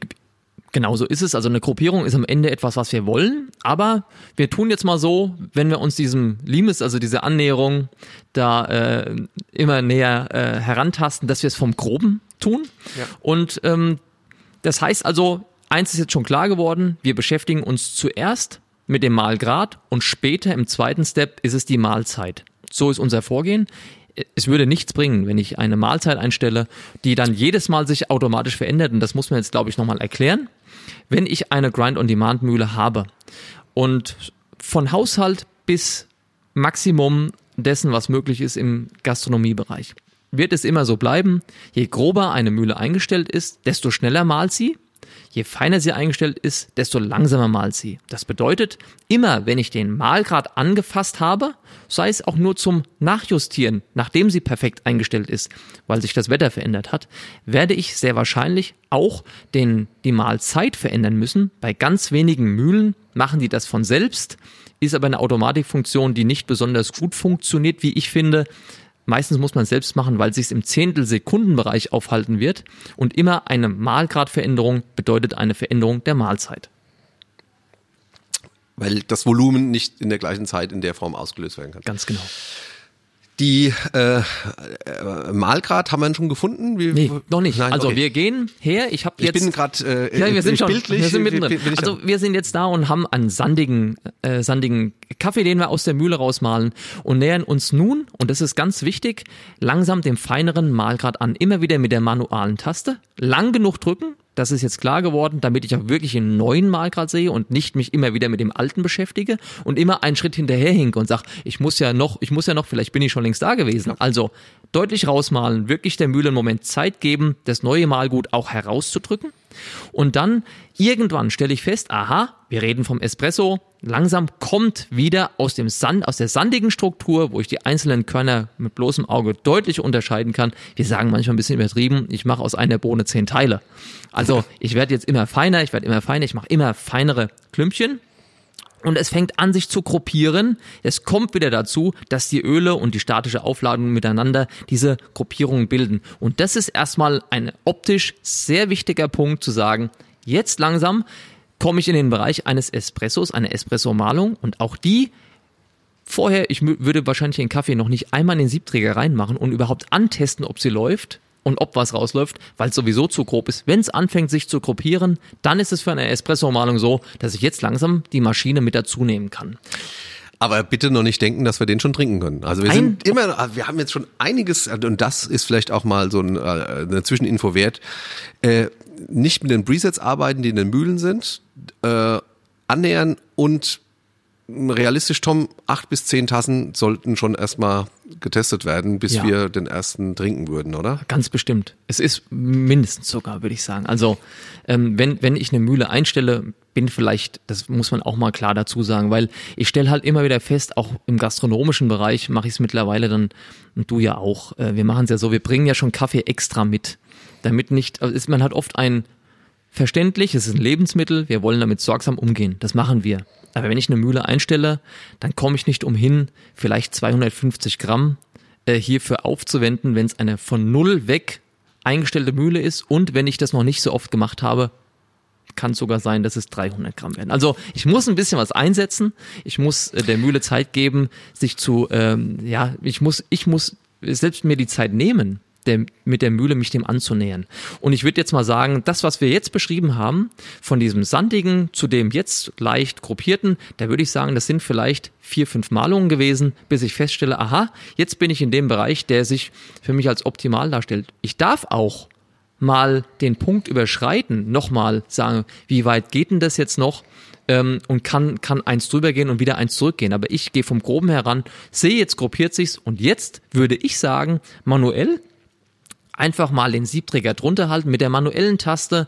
Genau so ist es. Also eine Gruppierung ist am Ende etwas, was wir wollen. Aber wir tun jetzt mal so, wenn wir uns diesem Limes, also diese Annäherung, da äh, immer näher äh, herantasten, dass wir es vom Groben tun. Ja. Und ähm, das heißt also, eins ist jetzt schon klar geworden, wir beschäftigen uns zuerst mit dem Mahlgrad und später im zweiten Step ist es die Mahlzeit. So ist unser Vorgehen es würde nichts bringen, wenn ich eine Mahlzeit einstelle, die dann jedes Mal sich automatisch verändert. Und das muss man jetzt, glaube ich, nochmal erklären wenn ich eine Grind-on-Demand-Mühle habe und von Haushalt bis Maximum dessen, was möglich ist im Gastronomiebereich, wird es immer so bleiben, je grober eine Mühle eingestellt ist, desto schneller malt sie Je feiner sie eingestellt ist, desto langsamer malt sie. Das bedeutet, immer wenn ich den Malgrad angefasst habe, sei es auch nur zum Nachjustieren, nachdem sie perfekt eingestellt ist, weil sich das Wetter verändert hat, werde ich sehr wahrscheinlich auch den, die Mahlzeit verändern müssen. Bei ganz wenigen Mühlen machen die das von selbst, ist aber eine Automatikfunktion, die nicht besonders gut funktioniert, wie ich finde. Meistens muss man es selbst machen, weil es sich im Zehntelsekundenbereich aufhalten wird und immer eine Mahlgradveränderung bedeutet eine Veränderung der Mahlzeit. Weil das Volumen nicht in der gleichen Zeit in der Form ausgelöst werden kann. Ganz genau. Die äh, äh, Malgrad haben wir schon gefunden? Wie, nee, noch nicht. Nein, also okay. wir gehen her. Ich habe jetzt. Ich bin gerade. Äh, ja, wir sind schon. Bildlich, wir sind mittendrin. Also wir sind jetzt da und haben einen sandigen, äh, sandigen Kaffee, den wir aus der Mühle rausmalen und nähern uns nun und das ist ganz wichtig langsam dem feineren Malgrad an. Immer wieder mit der manualen Taste. Lang genug drücken, das ist jetzt klar geworden, damit ich auch wirklich einen neuen Malgrad sehe und nicht mich immer wieder mit dem alten beschäftige und immer einen Schritt hinterher hinke und sage, ich muss ja noch, ich muss ja noch, vielleicht bin ich schon längst da gewesen. Also deutlich rausmalen, wirklich der Mühle einen Moment Zeit geben, das neue Malgut auch herauszudrücken. Und dann irgendwann stelle ich fest, aha, wir reden vom Espresso, langsam kommt wieder aus dem Sand, aus der sandigen Struktur, wo ich die einzelnen Körner mit bloßem Auge deutlich unterscheiden kann. Wir sagen manchmal ein bisschen übertrieben, ich mache aus einer Bohne zehn Teile. Also ich werde jetzt immer feiner, ich werde immer feiner, ich mache immer feinere Klümpchen. Und es fängt an, sich zu gruppieren. Es kommt wieder dazu, dass die Öle und die statische Aufladung miteinander diese Gruppierungen bilden. Und das ist erstmal ein optisch sehr wichtiger Punkt zu sagen, jetzt langsam komme ich in den Bereich eines Espressos, eine Espresso-Malung und auch die vorher, ich würde wahrscheinlich den Kaffee noch nicht einmal in den Siebträger reinmachen und überhaupt antesten, ob sie läuft und ob was rausläuft, weil es sowieso zu grob ist. Wenn es anfängt, sich zu gruppieren, dann ist es für eine Espresso-Malung so, dass ich jetzt langsam die Maschine mit dazu nehmen kann. Aber bitte noch nicht denken, dass wir den schon trinken können. Also wir ein, sind immer, wir haben jetzt schon einiges, und das ist vielleicht auch mal so ein, äh, eine Zwischeninfo wert. Äh, nicht mit den Presets arbeiten, die in den Mühlen sind, äh, annähern und realistisch, Tom, acht bis zehn Tassen sollten schon erstmal getestet werden, bis ja. wir den ersten trinken würden, oder? Ganz bestimmt. Es ist mindestens sogar, würde ich sagen. Also ähm, wenn, wenn ich eine Mühle einstelle, bin vielleicht, das muss man auch mal klar dazu sagen, weil ich stelle halt immer wieder fest, auch im gastronomischen Bereich mache ich es mittlerweile dann, und du ja auch, äh, wir machen es ja so, wir bringen ja schon Kaffee extra mit, damit nicht, also ist, man hat oft ein verständlich, es ist ein Lebensmittel, wir wollen damit sorgsam umgehen. Das machen wir. Aber wenn ich eine Mühle einstelle, dann komme ich nicht umhin, vielleicht 250 Gramm äh, hierfür aufzuwenden, wenn es eine von null weg eingestellte Mühle ist und wenn ich das noch nicht so oft gemacht habe, kann sogar sein, dass es 300 Gramm werden. Also ich muss ein bisschen was einsetzen. Ich muss äh, der Mühle Zeit geben, sich zu, ähm, ja, ich muss, ich muss selbst mir die Zeit nehmen, der, mit der Mühle mich dem anzunähern. Und ich würde jetzt mal sagen, das, was wir jetzt beschrieben haben, von diesem sandigen zu dem jetzt leicht gruppierten, da würde ich sagen, das sind vielleicht vier, fünf Malungen gewesen, bis ich feststelle, aha, jetzt bin ich in dem Bereich, der sich für mich als optimal darstellt. Ich darf auch mal den Punkt überschreiten, nochmal sagen, wie weit geht denn das jetzt noch? Ähm, und kann, kann eins drüber gehen und wieder eins zurückgehen. Aber ich gehe vom Groben heran, sehe, jetzt gruppiert sich's und jetzt würde ich sagen, manuell einfach mal den Siebträger drunter halten, mit der manuellen Taste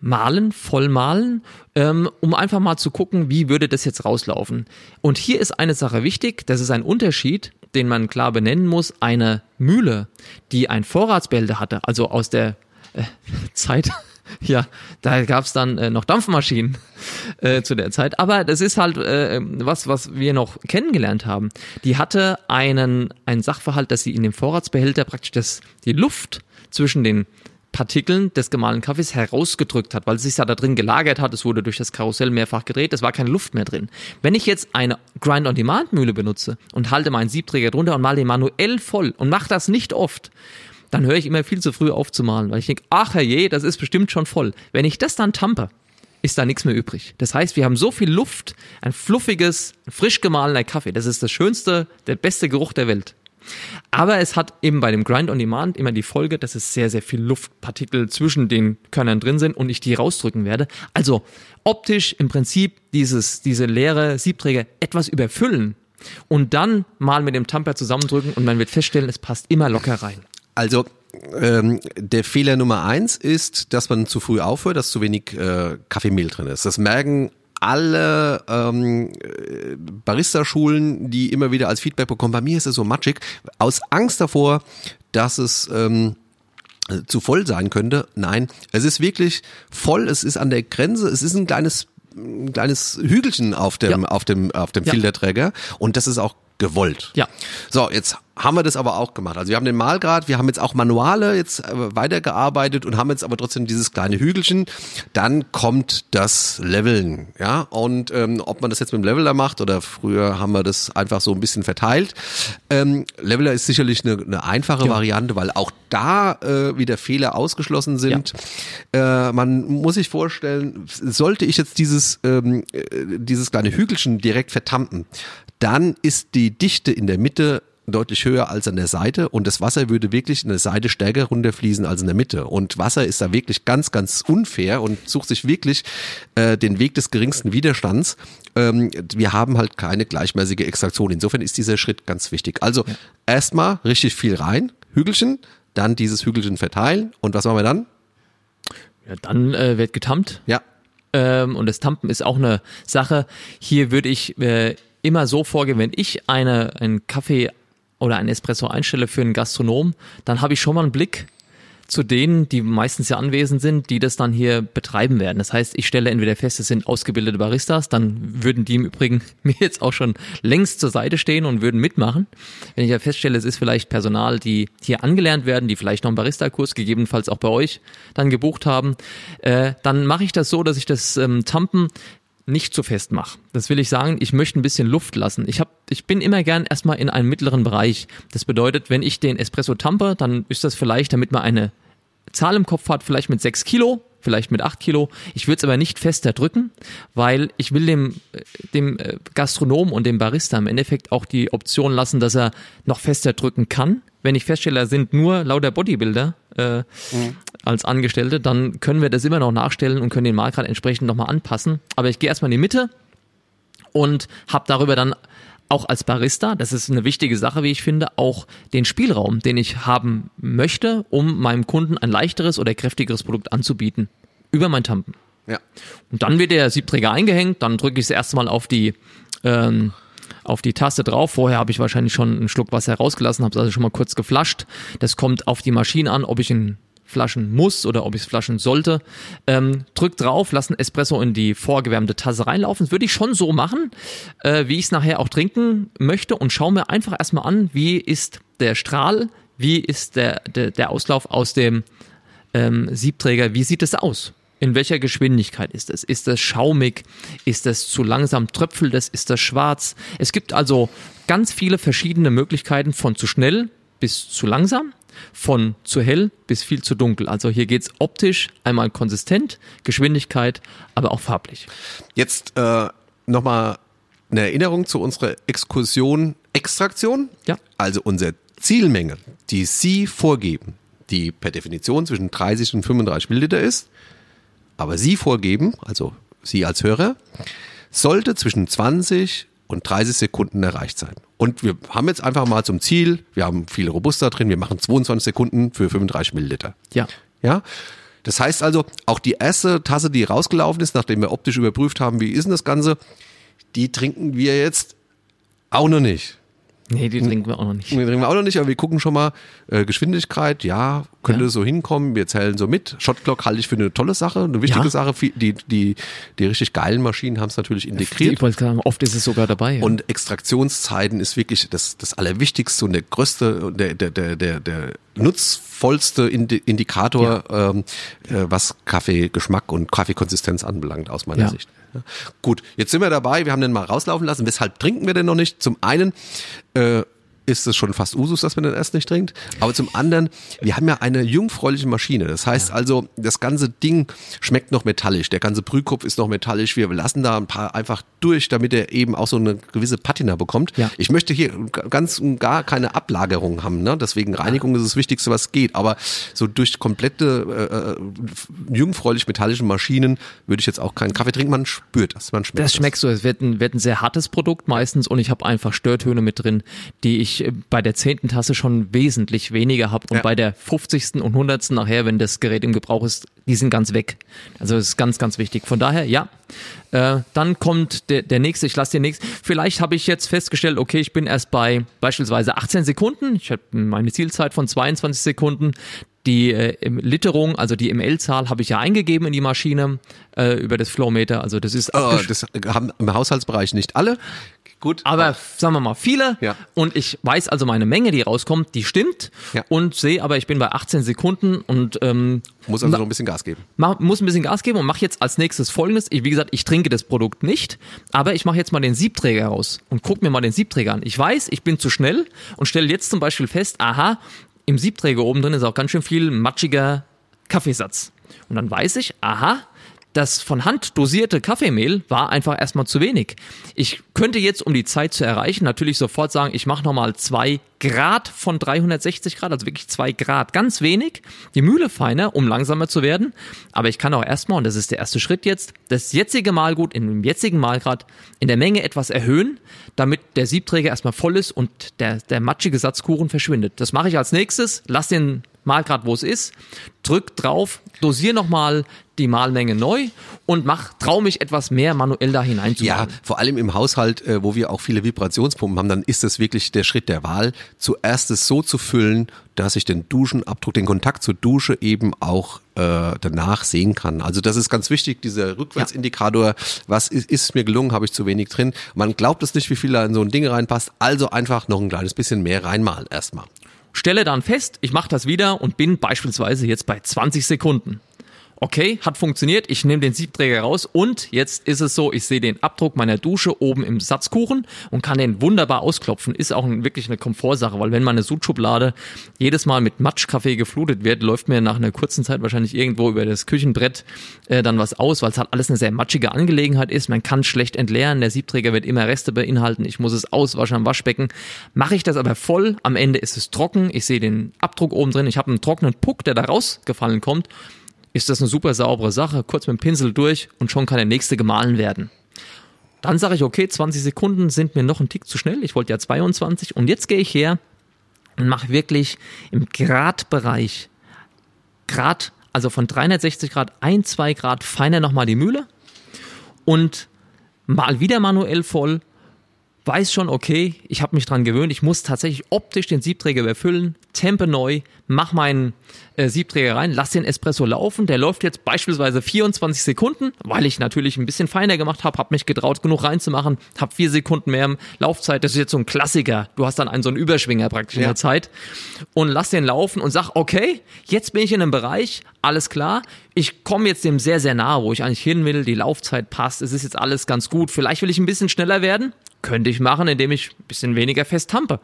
malen, voll malen, ähm, um einfach mal zu gucken, wie würde das jetzt rauslaufen. Und hier ist eine Sache wichtig, das ist ein Unterschied, den man klar benennen muss. Eine Mühle, die ein Vorratsbehälter hatte, also aus der äh, Zeit ja, da gab's dann äh, noch Dampfmaschinen äh, zu der Zeit. Aber das ist halt äh, was, was wir noch kennengelernt haben. Die hatte einen, einen Sachverhalt, dass sie in dem Vorratsbehälter praktisch das, die Luft zwischen den Partikeln des gemahlenen Kaffees herausgedrückt hat, weil es sich ja da drin gelagert hat. Es wurde durch das Karussell mehrfach gedreht. Es war keine Luft mehr drin. Wenn ich jetzt eine Grind-on-Demand-Mühle benutze und halte meinen Siebträger drunter und male den manuell voll und mache das nicht oft, dann höre ich immer viel zu früh auf zu malen, weil ich denke, ach herrje, das ist bestimmt schon voll. Wenn ich das dann tampe, ist da nichts mehr übrig. Das heißt, wir haben so viel Luft, ein fluffiges, frisch gemahlener Kaffee. Das ist das schönste, der beste Geruch der Welt. Aber es hat eben bei dem Grind on Demand immer die Folge, dass es sehr, sehr viel Luftpartikel zwischen den Körnern drin sind und ich die rausdrücken werde. Also optisch im Prinzip dieses, diese leere Siebträger etwas überfüllen und dann mal mit dem Tamper zusammendrücken und man wird feststellen, es passt immer locker rein. Also ähm, der Fehler Nummer eins ist, dass man zu früh aufhört, dass zu wenig äh, Kaffeemehl drin ist. Das merken alle ähm, Barista-Schulen, die immer wieder als Feedback bekommen, bei mir ist es so matschig, aus Angst davor, dass es ähm, zu voll sein könnte. Nein, es ist wirklich voll, es ist an der Grenze, es ist ein kleines ein kleines Hügelchen auf dem ja. auf dem auf dem ja. Filterträger und das ist auch gewollt. Ja. So, jetzt haben wir das aber auch gemacht. Also wir haben den Malgrad, wir haben jetzt auch Manuale jetzt äh, weitergearbeitet und haben jetzt aber trotzdem dieses kleine Hügelchen. Dann kommt das Leveln, ja. Und ähm, ob man das jetzt mit dem Leveler macht oder früher haben wir das einfach so ein bisschen verteilt. Ähm, Leveler ist sicherlich eine, eine einfache ja. Variante, weil auch da äh, wieder Fehler ausgeschlossen sind. Ja. Äh, man muss sich vorstellen, sollte ich jetzt dieses ähm, äh, dieses kleine Hügelchen direkt vertampen, dann ist die Dichte in der Mitte deutlich höher als an der Seite und das Wasser würde wirklich in der Seite stärker runterfließen als in der Mitte. Und Wasser ist da wirklich ganz, ganz unfair und sucht sich wirklich äh, den Weg des geringsten Widerstands. Ähm, wir haben halt keine gleichmäßige Extraktion. Insofern ist dieser Schritt ganz wichtig. Also ja. erstmal richtig viel rein, Hügelchen, dann dieses Hügelchen verteilen und was machen wir dann? Ja, dann äh, wird getampt. Ja. Ähm, und das Tampen ist auch eine Sache. Hier würde ich äh, immer so vorgehen, wenn ich eine, einen Kaffee oder einen Espresso einstelle für einen Gastronom, dann habe ich schon mal einen Blick zu denen, die meistens ja anwesend sind, die das dann hier betreiben werden. Das heißt, ich stelle entweder fest, es sind ausgebildete Baristas, dann würden die im Übrigen mir jetzt auch schon längst zur Seite stehen und würden mitmachen. Wenn ich ja feststelle, es ist vielleicht Personal, die hier angelernt werden, die vielleicht noch einen Barista-Kurs gegebenenfalls auch bei euch dann gebucht haben, äh, dann mache ich das so, dass ich das ähm, Tampen nicht zu fest mache. Das will ich sagen, ich möchte ein bisschen Luft lassen. Ich, hab, ich bin immer gern erstmal in einem mittleren Bereich. Das bedeutet, wenn ich den Espresso tampe, dann ist das vielleicht, damit man eine Zahl im Kopf hat, vielleicht mit sechs Kilo, vielleicht mit acht Kilo. Ich würde es aber nicht fester drücken, weil ich will dem, dem äh, Gastronom und dem Barista im Endeffekt auch die Option lassen, dass er noch fester drücken kann. Wenn ich feststelle, sind nur lauter Bodybuilder äh, mhm als Angestellte, dann können wir das immer noch nachstellen und können den Marktgrad entsprechend nochmal anpassen. Aber ich gehe erstmal in die Mitte und habe darüber dann auch als Barista, das ist eine wichtige Sache, wie ich finde, auch den Spielraum, den ich haben möchte, um meinem Kunden ein leichteres oder kräftigeres Produkt anzubieten. Über mein Tampen. Ja. Und dann wird der Siebträger eingehängt, dann drücke ich das erste Mal auf die ähm, auf die Taste drauf. Vorher habe ich wahrscheinlich schon einen Schluck Wasser rausgelassen, habe es also schon mal kurz geflasht. Das kommt auf die Maschine an, ob ich einen flaschen muss oder ob ich es flaschen sollte. Ähm, drück drauf, lass einen Espresso in die vorgewärmte Tasse reinlaufen. Das würde ich schon so machen, äh, wie ich es nachher auch trinken möchte und schaue mir einfach erstmal an, wie ist der Strahl, wie ist der, der, der Auslauf aus dem ähm, Siebträger, wie sieht es aus? In welcher Geschwindigkeit ist es? Ist es schaumig? Ist es zu langsam? Tröpfelt es? Ist das schwarz? Es gibt also ganz viele verschiedene Möglichkeiten von zu schnell bis zu langsam, von zu hell bis viel zu dunkel. Also hier geht's optisch einmal konsistent, Geschwindigkeit, aber auch farblich. Jetzt äh, nochmal eine Erinnerung zu unserer Exkursion Extraktion. Ja. Also unsere Zielmenge, die Sie vorgeben, die per Definition zwischen 30 und 35 Milliliter ist, aber Sie vorgeben, also Sie als Hörer, sollte zwischen 20 und 30 Sekunden erreicht sein. Und wir haben jetzt einfach mal zum Ziel, wir haben viele Robuster drin, wir machen 22 Sekunden für 35 Milliliter. Ja. Ja. Das heißt also, auch die erste Tasse, die rausgelaufen ist, nachdem wir optisch überprüft haben, wie ist denn das Ganze, die trinken wir jetzt auch noch nicht. Nee, die trinken wir auch noch nicht. Die trinken wir auch noch nicht, aber wir gucken schon mal äh, Geschwindigkeit, ja, könnte Ja. so hinkommen, wir zählen so mit. Shotclock halte ich für eine tolle Sache, eine wichtige Ja. Sache. Die, die, die richtig geilen Maschinen haben es natürlich integriert. Ich wollte sagen, oft ist es sogar dabei. Ja. Und Extraktionszeiten ist wirklich das, das Allerwichtigste und der größte, und der, der, der, der, der nutzvollste Indi Indikator, ähm, äh, was Kaffeegeschmack und Kaffeekonsistenz anbelangt, aus meiner Ja. Sicht. Ja. Gut, jetzt sind wir dabei, wir haben den mal rauslaufen lassen. Weshalb trinken wir denn noch nicht? Zum einen äh, ist es schon fast Usus, dass man den erst nicht trinkt. Aber zum anderen, wir haben ja eine jungfräuliche Maschine. Das heißt also, das ganze Ding schmeckt noch metallisch. Der ganze Brühkopf ist noch metallisch. Wir lassen da ein paar einfach durch, damit er eben auch so eine gewisse Patina bekommt. Ja. Ich möchte hier ganz und gar keine Ablagerung haben. Ne? Deswegen Reinigung ist das Wichtigste, was geht. Aber so durch komplette äh, jungfräulich metallische Maschinen würde ich jetzt auch keinen Kaffee trinken. Man spürt das. Man schmeckt Das schmeckt so, es wird ein, wird ein sehr hartes Produkt meistens und ich habe einfach Störtöne mit drin, die ich äh, bei der zehnten Tasse schon wesentlich weniger habe und Ja. bei der 50. und 100. nachher, wenn das Gerät im Gebrauch ist, die sind ganz weg. Also das ist ganz, ganz wichtig. Von daher, ja, äh, dann kommt der, der nächste, ich lasse den nächsten. Vielleicht habe ich jetzt festgestellt, okay, ich bin erst bei beispielsweise 18 Sekunden, ich habe meine Zielzeit von 22 Sekunden. Die äh, Literung, also die ML-Zahl, habe ich ja eingegeben in die Maschine äh, über das Flowmeter. Also das ist abgesch- das haben im Haushaltsbereich nicht alle. Gut. aber sagen wir mal viele. Ja. Und ich weiß also meine Menge, die rauskommt, die stimmt. Ja. Und sehe aber, ich bin bei 18 Sekunden und ähm, muss also noch ein bisschen Gas geben. mach, muss ein bisschen Gas geben und mache jetzt als nächstes folgendes. Ich, wie gesagt, ich trinke das Produkt nicht, aber ich mache jetzt mal den Siebträger raus und guck mir mal den Siebträger an. Ich weiß, ich bin zu schnell und stelle jetzt zum Beispiel fest, aha, im Siebträger oben drin ist auch ganz schön viel matschiger Kaffeesatz. Und dann weiß ich, aha, das von Hand dosierte Kaffeemehl war einfach erstmal zu wenig. Ich könnte jetzt, um die Zeit zu erreichen, natürlich sofort sagen, ich mache nochmal zwei Grad von 360 Grad, also wirklich zwei Grad, ganz wenig. Die Mühle feiner, um langsamer zu werden. Aber ich kann auch erstmal, und das ist der erste Schritt jetzt, das jetzige Mahlgut in dem jetzigen Mahlgrad in der Menge etwas erhöhen, damit der Siebträger erstmal voll ist und der, der matschige Satzkuchen verschwindet. Das mache ich als nächstes, lass den Mahlgrad, wo es ist, drück drauf, dosier nochmal die Mahlmenge neu und mach, trau mich etwas mehr manuell da Ja, hineinzumachen. vor allem im Haushalt, äh, wo wir auch viele Vibrationspumpen haben, dann ist das wirklich der Schritt der Wahl, zuerst es so zu füllen, dass ich den Duschenabdruck, den Kontakt zur Dusche eben auch äh, danach sehen kann. Also das ist ganz wichtig, dieser Rückwärtsindikator, was ist, ist mir gelungen, habe ich zu wenig drin. Man glaubt es nicht, wie viel da in so ein Ding reinpasst, also einfach noch ein kleines bisschen mehr reinmalen erstmal. Stelle dann fest, ich mache das wieder und bin beispielsweise jetzt bei 20 Sekunden. Okay, hat funktioniert, ich nehme den Siebträger raus und jetzt ist es so, ich sehe den Abdruck meiner Dusche oben im Satzkuchen und kann den wunderbar ausklopfen. Ist auch wirklich eine Komfortsache, weil wenn meine Sudschublade jedes Mal mit Matschkaffee geflutet wird, läuft mir nach einer kurzen Zeit wahrscheinlich irgendwo über das Küchenbrett äh, dann was aus, weil es halt alles eine sehr matschige Angelegenheit ist. Man kann schlecht entleeren, der Siebträger wird immer Reste beinhalten, ich muss es auswaschen am Waschbecken. Mache ich das aber voll, am Ende ist es trocken, ich sehe den Abdruck oben drin, ich habe einen trockenen Puck, der da rausgefallen kommt ist das eine super saubere Sache. Kurz mit dem Pinsel durch und schon kann der nächste gemahlen werden. Dann sage ich, okay, 20 Sekunden sind mir noch ein Tick zu schnell. Ich wollte ja 22 und jetzt gehe ich her und mache wirklich im Gradbereich Grad, also von 360 Grad, ein, zwei Grad feiner nochmal die Mühle und mal wieder manuell voll, weiß schon, okay, ich habe mich dran gewöhnt, ich muss tatsächlich optisch den Siebträger überfüllen, Tempe neu, mach meinen äh, Siebträger rein, lass den Espresso laufen, der läuft jetzt beispielsweise 24 Sekunden, weil ich natürlich ein bisschen feiner gemacht habe, habe mich getraut, genug reinzumachen, habe vier Sekunden mehr Laufzeit, das ist jetzt so ein Klassiker, du hast dann einen so einen Überschwinger praktisch in Ja. der Zeit. Und lass den laufen und sag, okay, jetzt bin ich in einem Bereich, alles klar, ich komme jetzt dem sehr, sehr nahe, wo ich eigentlich hin will, die Laufzeit passt, es ist jetzt alles ganz gut, vielleicht will ich ein bisschen schneller werden, könnte ich machen, indem ich ein bisschen weniger fest tampe.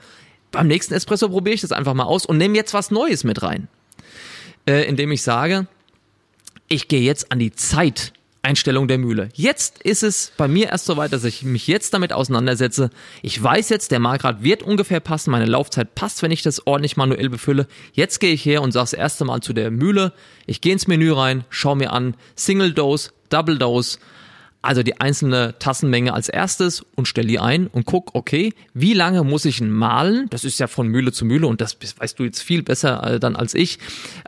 Beim nächsten Espresso probiere ich das einfach mal aus und nehme jetzt was Neues mit rein. Äh, indem ich sage, ich gehe jetzt an die Zeiteinstellung der Mühle. Jetzt ist es bei mir erst so weit, dass ich mich jetzt damit auseinandersetze. Ich weiß jetzt, der Malgrad wird ungefähr passen, meine Laufzeit passt, wenn ich das ordentlich manuell befülle. Jetzt gehe ich her und sage das erste Mal zu der Mühle. Ich gehe ins Menü rein, schaue mir an, Single Dose, Double Dose, also die einzelne Tassenmenge als erstes und stell die ein und guck, okay, wie lange muss ich ihn mahlen? Das ist ja von Mühle zu Mühle und das weißt du jetzt viel besser äh, dann als ich.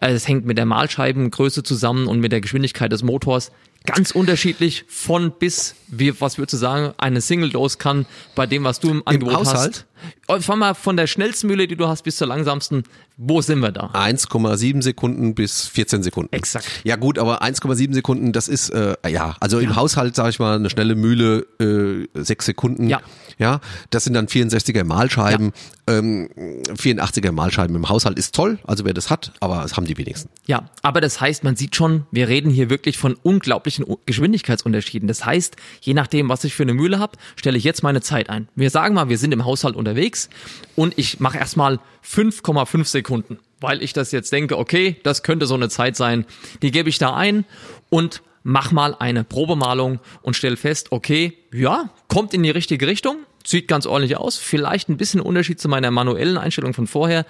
Äh, Es hängt mit der Mahlscheibengröße zusammen und mit der Geschwindigkeit des Motors. Ganz unterschiedlich von bis, wie, was würdest du sagen, eine Single Dose kann bei dem, was du im Angebot Haushalt? hast. Äh, Fang mal von der schnellsten Mühle, die du hast, bis zur langsamsten. Wo sind wir da? 1,7 Sekunden bis 14 Sekunden. Exakt. Ja gut, aber 1,7 Sekunden, das ist äh, ja, also im Haushalt sage ich mal eine schnelle Mühle äh, sechs Sekunden. Ja. Ja, das sind dann 64er Mahlscheiben, ähm, 84er Mahlscheiben im Haushalt ist toll, also wer das hat, aber das haben die wenigsten. Ja, aber das heißt, man sieht schon, wir reden hier wirklich von unglaublichen Geschwindigkeitsunterschieden. Das heißt, je nachdem, was ich für eine Mühle habe, stelle ich jetzt meine Zeit ein. Wir sagen mal, wir sind im Haushalt unterwegs und ich mache erstmal 5,5 Sekunden, weil ich das jetzt denke, okay, das könnte so eine Zeit sein. Die gebe ich da ein und mach mal eine Probemalung und stell fest, okay, ja, kommt in die richtige Richtung, sieht ganz ordentlich aus, vielleicht ein bisschen Unterschied zu meiner manuellen Einstellung von vorher,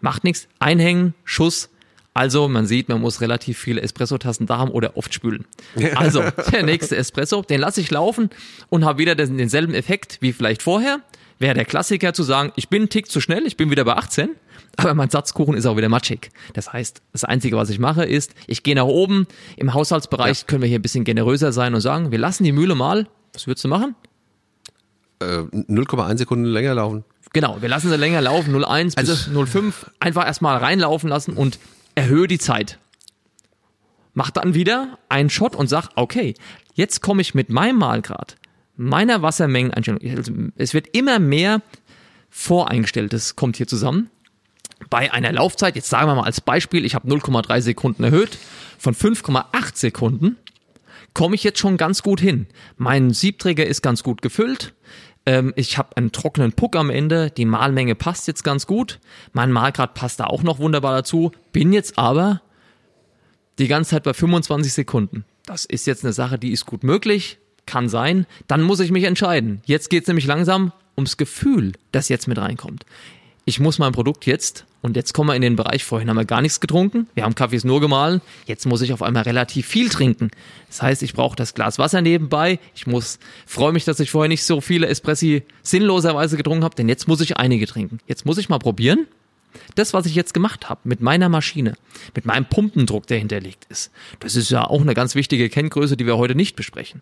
macht nichts, einhängen, Schuss, also man sieht, man muss relativ viele Espresso-Tassen da haben oder oft spülen. Also der nächste Espresso, den lasse ich laufen und habe wieder den, denselben Effekt wie vielleicht vorher. Wäre der Klassiker zu sagen, ich bin einen Tick zu schnell, ich bin wieder bei 18, aber mein Satzkuchen ist auch wieder matschig. Das heißt, das Einzige, was ich mache, ist, ich gehe nach oben. Im Haushaltsbereich können wir hier ein bisschen generöser sein und sagen, wir lassen die Mühle mal. Was würdest du machen? Äh, 0,1 Sekunden länger laufen. Genau, wir lassen sie länger laufen, 01 bis Also- 05, einfach erstmal reinlaufen lassen und erhöhe die Zeit. Mach dann wieder einen Shot und sag, okay, jetzt komme ich mit meinem Malgrad, meiner Wassermengeneinstellung, also es wird immer mehr Voreingestelltes kommt hier zusammen. Bei einer Laufzeit, jetzt sagen wir mal als Beispiel, ich habe 0,3 Sekunden erhöht, von 5,8 Sekunden komme ich jetzt schon ganz gut hin. Mein Siebträger ist ganz gut gefüllt. Ähm, ich habe einen trockenen Puck am Ende. Die Mahlmenge passt jetzt ganz gut. Mein Mahlgrad passt da auch noch wunderbar dazu. Bin jetzt aber die ganze Zeit bei 25 Sekunden. Das ist jetzt eine Sache, die ist gut möglich. Kann sein. Dann muss ich mich entscheiden. Jetzt geht's nämlich langsam ums Gefühl, das jetzt mit reinkommt. Ich muss mein Produkt jetzt, und jetzt kommen wir in den Bereich, vorhin haben wir gar nichts getrunken, wir haben Kaffees nur gemahlen, jetzt muss ich auf einmal relativ viel trinken. Das heißt, ich brauche das Glas Wasser nebenbei, ich muss, freue mich, dass ich vorher nicht so viele Espressi sinnloserweise getrunken habe, denn jetzt muss ich einige trinken. Jetzt muss ich mal probieren, das, was ich jetzt gemacht habe mit meiner Maschine, mit meinem Pumpendruck, der hinterlegt ist, das ist ja auch eine ganz wichtige Kenngröße, die wir heute nicht besprechen.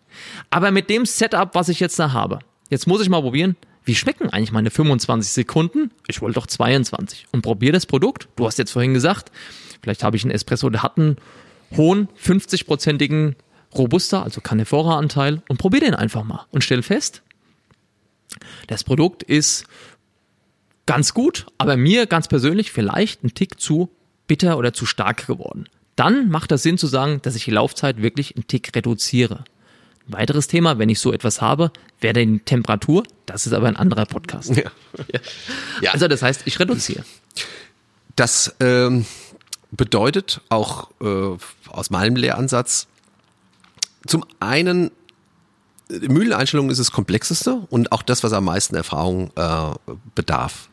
Aber mit dem Setup, was ich jetzt da habe, jetzt muss ich mal probieren, wie schmecken eigentlich meine 25 Sekunden? Ich wollte doch 22. Und probier das Produkt. Du hast jetzt vorhin gesagt, vielleicht habe ich einen Espresso, der hat einen hohen 50-prozentigen Robusta, also Canefora-Anteil und probier den einfach mal und stell fest, das Produkt ist ganz gut, aber mir ganz persönlich vielleicht ein Tick zu bitter oder zu stark geworden. Dann macht das Sinn zu sagen, dass ich die Laufzeit wirklich einen Tick reduziere. Weiteres Thema, wenn ich so etwas habe, wäre die Temperatur. Das ist aber ein anderer Podcast. Ja. Ja. Also das heißt, ich reduziere. Das ähm, bedeutet auch äh, aus meinem Lehransatz zum einen die Mühleneinstellung ist das komplexeste und auch das, was am meisten Erfahrung äh, bedarf.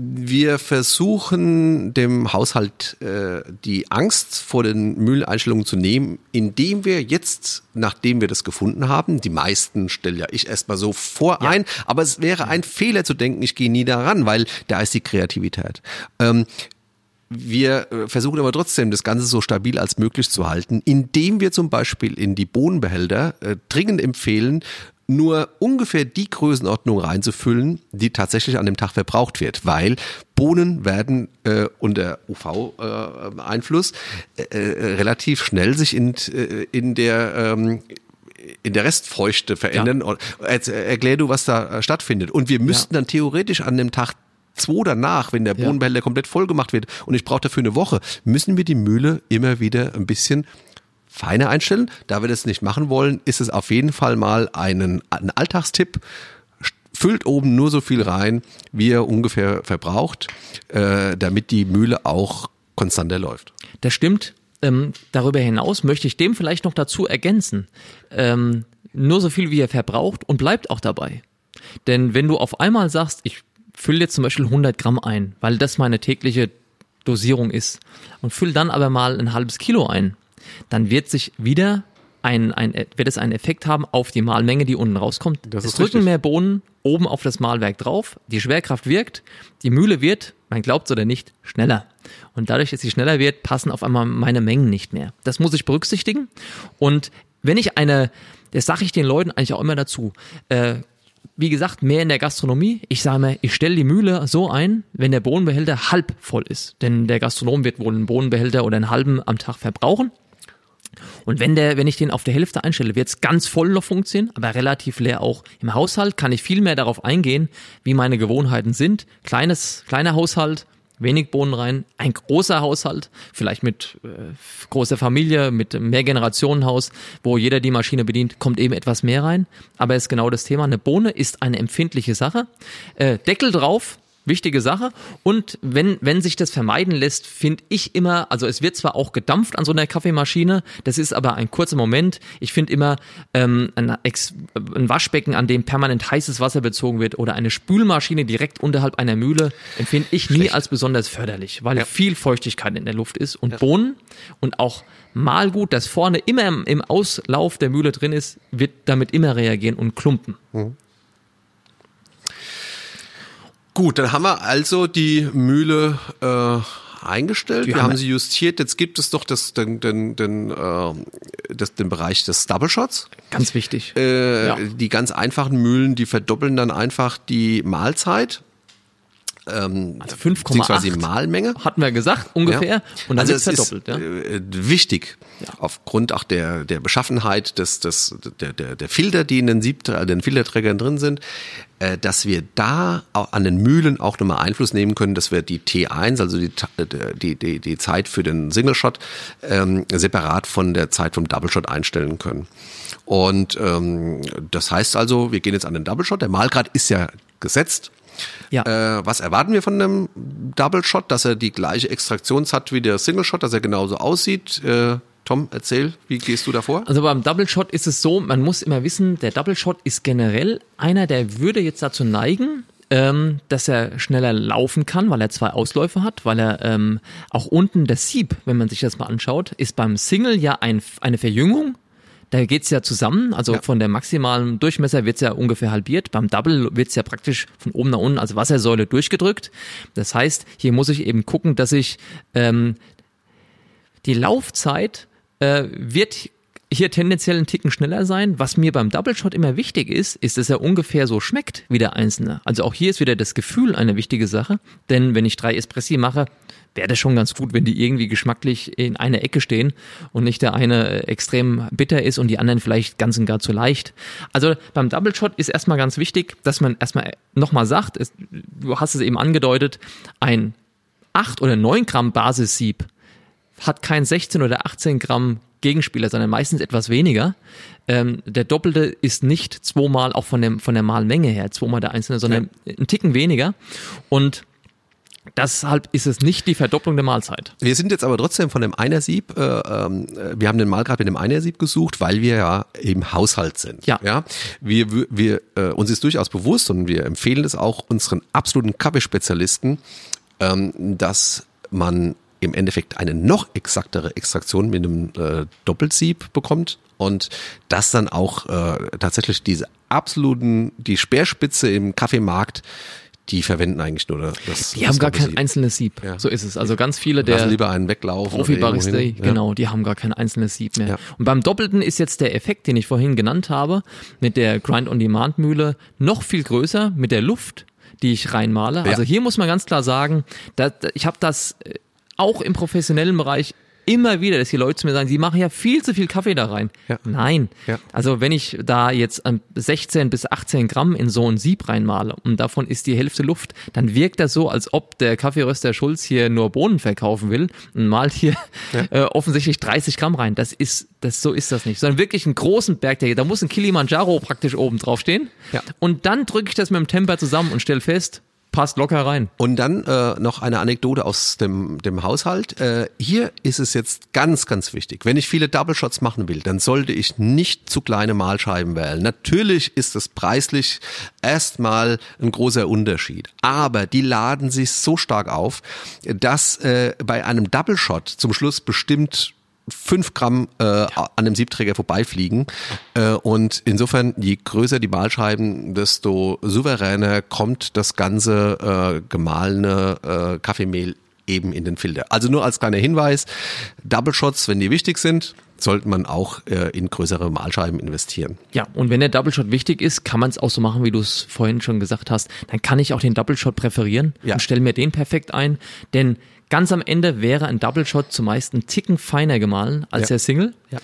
Wir versuchen dem Haushalt äh, die Angst vor den Mühleneinstellungen zu nehmen, indem wir jetzt, nachdem wir das gefunden haben, die meisten stelle ja ich erstmal so vor ein, aber es wäre ein Fehler zu denken, ich gehe nie daran, weil da ist die Kreativität. Ähm, wir äh, versuchen aber trotzdem, das Ganze so stabil als möglich zu halten, indem wir zum Beispiel in die Bohnenbehälter äh, dringend empfehlen, nur ungefähr die Größenordnung reinzufüllen, die tatsächlich an dem Tag verbraucht wird, weil Bohnen werden äh, unter UV-Einfluss äh, äh, relativ schnell sich in, äh, in der ähm, in der Restfeuchte verändern. Ja. Erklär du, was da äh, stattfindet. Und wir müssten ja. dann theoretisch an dem Tag zwei danach, wenn der Bohnenbehälter ja. komplett voll gemacht wird und ich brauche dafür eine Woche, müssen wir die Mühle immer wieder ein bisschen feiner einstellen. Da wir das nicht machen wollen, ist es auf jeden Fall mal einen, ein Alltagstipp. Füllt oben nur so viel rein, wie er ungefähr verbraucht, äh, damit die Mühle auch konstanter läuft. Das stimmt. Ähm, darüber hinaus möchte ich dem vielleicht noch dazu ergänzen. Ähm, nur so viel, wie er verbraucht und bleibt auch dabei. Denn wenn du auf einmal sagst, ich fülle jetzt zum Beispiel 100 Gramm ein, weil das meine tägliche Dosierung ist und fülle dann aber mal ein halbes Kilo ein, dann wird sich wieder ein, ein, wird es einen Effekt haben auf die Mahlmenge, die unten rauskommt. Das es drücken richtig. mehr Bohnen oben auf das Mahlwerk drauf, die Schwerkraft wirkt, die Mühle wird, man glaubt es oder nicht, schneller. Und dadurch, dass sie schneller wird, passen auf einmal meine Mengen nicht mehr. Das muss ich berücksichtigen. Und wenn ich eine, das sage ich den Leuten eigentlich auch immer dazu, äh, wie gesagt, mehr in der Gastronomie. Ich sage mir, ich stelle die Mühle so ein, wenn der Bohnenbehälter halb voll ist. Denn der Gastronom wird wohl einen Bohnenbehälter oder einen halben am Tag verbrauchen. Und wenn der, wenn ich den auf der Hälfte einstelle, wird es ganz voll noch funktionieren, aber relativ leer auch. Im Haushalt kann ich viel mehr darauf eingehen, wie meine Gewohnheiten sind. Kleines, kleiner Haushalt, wenig Bohnen rein, ein großer Haushalt, vielleicht mit äh, großer Familie, mit Mehrgenerationenhaus, wo jeder die Maschine bedient, kommt eben etwas mehr rein. Aber ist genau das Thema. Eine Bohne ist eine empfindliche Sache. Äh, Deckel drauf, wichtige Sache. Und wenn, wenn sich das vermeiden lässt, finde ich immer, also es wird zwar auch gedampft an so einer Kaffeemaschine, das ist aber ein kurzer Moment. Ich finde immer ähm, ein, ein Waschbecken, an dem permanent heißes Wasser bezogen wird oder eine Spülmaschine direkt unterhalb einer Mühle, empfinde ich nie Schlecht. als besonders förderlich, weil ja. viel Feuchtigkeit in der Luft ist. Und ja. Bohnen und auch Malgut, das vorne immer im, im Auslauf der Mühle drin ist, wird damit immer reagieren und klumpen. Mhm. Gut, dann haben wir also die Mühle äh, eingestellt. Die wir haben, haben sie justiert. Jetzt gibt es doch das, den, den, den, äh, das, den Bereich des Double Shots. Ganz wichtig. Äh, ja. Die ganz einfachen Mühlen, die verdoppeln dann einfach die Mahlzeit ähm, also 5,8 Malmenge. Hatten wir gesagt, ungefähr. Ja. Und dann also ist verdoppelt. Ist, ja. Äh, wichtig, ja. aufgrund auch der, der Beschaffenheit des, des, der, der, der Filter, die in den, Sieb, äh, den Filterträgern drin sind, äh, dass wir da an den Mühlen auch nochmal Einfluss nehmen können, dass wir die T1, also die, die, die, die Zeit für den Single Shot, ähm, separat von der Zeit vom Double Shot einstellen können. Und ähm, das heißt also, wir gehen jetzt an den Double Shot. Der Malgrad ist ja gesetzt. Ja. Äh, was erwarten wir von einem Double Shot? Dass er die gleiche Extraktions hat wie der Single Shot, dass er genauso aussieht. Äh, Tom, erzähl, wie gehst du davor? Also beim Double Shot ist es so, man muss immer wissen, der Double Shot ist generell einer, der würde jetzt dazu neigen, ähm, dass er schneller laufen kann, weil er zwei Ausläufe hat, weil er ähm, auch unten das Sieb, wenn man sich das mal anschaut, ist beim Single ja ein, eine Verjüngung da geht's ja zusammen, also ja. von der maximalen Durchmesser wird's ja ungefähr halbiert. Beim Double wird's ja praktisch von oben nach unten als Wassersäule durchgedrückt. Das heißt, hier muss ich eben gucken, dass ich ähm, die Laufzeit äh, wird hier tendenziell einen Ticken schneller sein. Was mir beim Double Shot immer wichtig ist, ist, dass er ungefähr so schmeckt wie der einzelne. Also auch hier ist wieder das Gefühl eine wichtige Sache. Denn wenn ich drei Espressi mache, wäre das schon ganz gut, wenn die irgendwie geschmacklich in einer Ecke stehen und nicht der eine extrem bitter ist und die anderen vielleicht ganz und gar zu leicht. Also beim Double Shot ist erstmal ganz wichtig, dass man erstmal nochmal sagt, es, du hast es eben angedeutet, ein 8 oder 9 Gramm Basissieb hat kein 16 oder 18 Gramm Gegenspieler, sondern meistens etwas weniger. Ähm, der Doppelte ist nicht zweimal auch von, dem, von der Malmenge her, zweimal der Einzelne, sondern ja. einen Ticken weniger. Und Deshalb ist es nicht die Verdopplung der Mahlzeit. Wir sind jetzt aber trotzdem von dem Einersieb, äh, äh, wir haben den Malgrad mit dem Einersieb gesucht, weil wir ja im Haushalt sind. Ja. ja? Wir, wir, äh, uns ist durchaus bewusst und wir empfehlen es auch unseren absoluten Kaffeespezialisten, ähm, dass man im Endeffekt eine noch exaktere Extraktion mit einem äh, Doppelsieb bekommt und das dann auch äh, tatsächlich diese absoluten, die Speerspitze im Kaffeemarkt die verwenden eigentlich nur das. Die haben gar kein Sieb. einzelnes Sieb. Ja. So ist es. Also ganz viele Lassen der lieber einen weglaufen. Profi-Barista, hin. genau, die haben gar kein einzelnes Sieb mehr. Ja. Und beim Doppelten ist jetzt der Effekt, den ich vorhin genannt habe, mit der Grind-on-Demand-Mühle noch viel größer mit der Luft, die ich reinmale. Also hier muss man ganz klar sagen, da, da, ich habe das äh, auch im professionellen Bereich immer wieder, dass die Leute zu mir sagen, sie machen ja viel zu viel Kaffee da rein. Ja. Nein. Ja. Also wenn ich da jetzt ähm, 16 bis 18 Gramm in so ein Sieb reinmale und davon ist die Hälfte Luft, dann wirkt das so, als ob der Kaffeeröster Schulz hier nur Bohnen verkaufen will und malt hier äh, offensichtlich 30 Gramm rein. Das ist, das so ist das nicht, sondern wirklich einen großen Berg, der, da muss ein Kilimanjaro praktisch oben drauf stehen. Ja. Und dann drücke ich das mit dem Temper zusammen und stelle fest, passt locker rein. Und dann äh, noch eine Anekdote aus dem, dem Haushalt. Äh, hier ist es jetzt ganz, ganz wichtig. Wenn ich viele Double Shots machen will, dann sollte ich nicht zu kleine Mahlscheiben wählen. Natürlich ist es preislich erstmal ein großer Unterschied. Aber die laden sich so stark auf, dass äh, bei einem Double Shot zum Schluss bestimmt fünf Gramm äh, an dem Siebträger vorbeifliegen. Äh, und insofern, je größer die Mahlscheiben, desto souveräner kommt das ganze äh, gemahlene äh, Kaffeemehl eben in den Filter. Also nur als kleiner Hinweis, Double Shots, wenn die wichtig sind, sollte man auch äh, in größere Mahlscheiben investieren. Ja, und wenn der Double Shot wichtig ist, kann man es auch so machen, wie du es vorhin schon gesagt hast. Dann kann ich auch den Double Shot präferieren Ja. und stelle mir den perfekt ein. Denn ganz am Ende wäre ein Double Shot zumeist ein Ticken feiner gemahlen als Ja. der Single. Ja.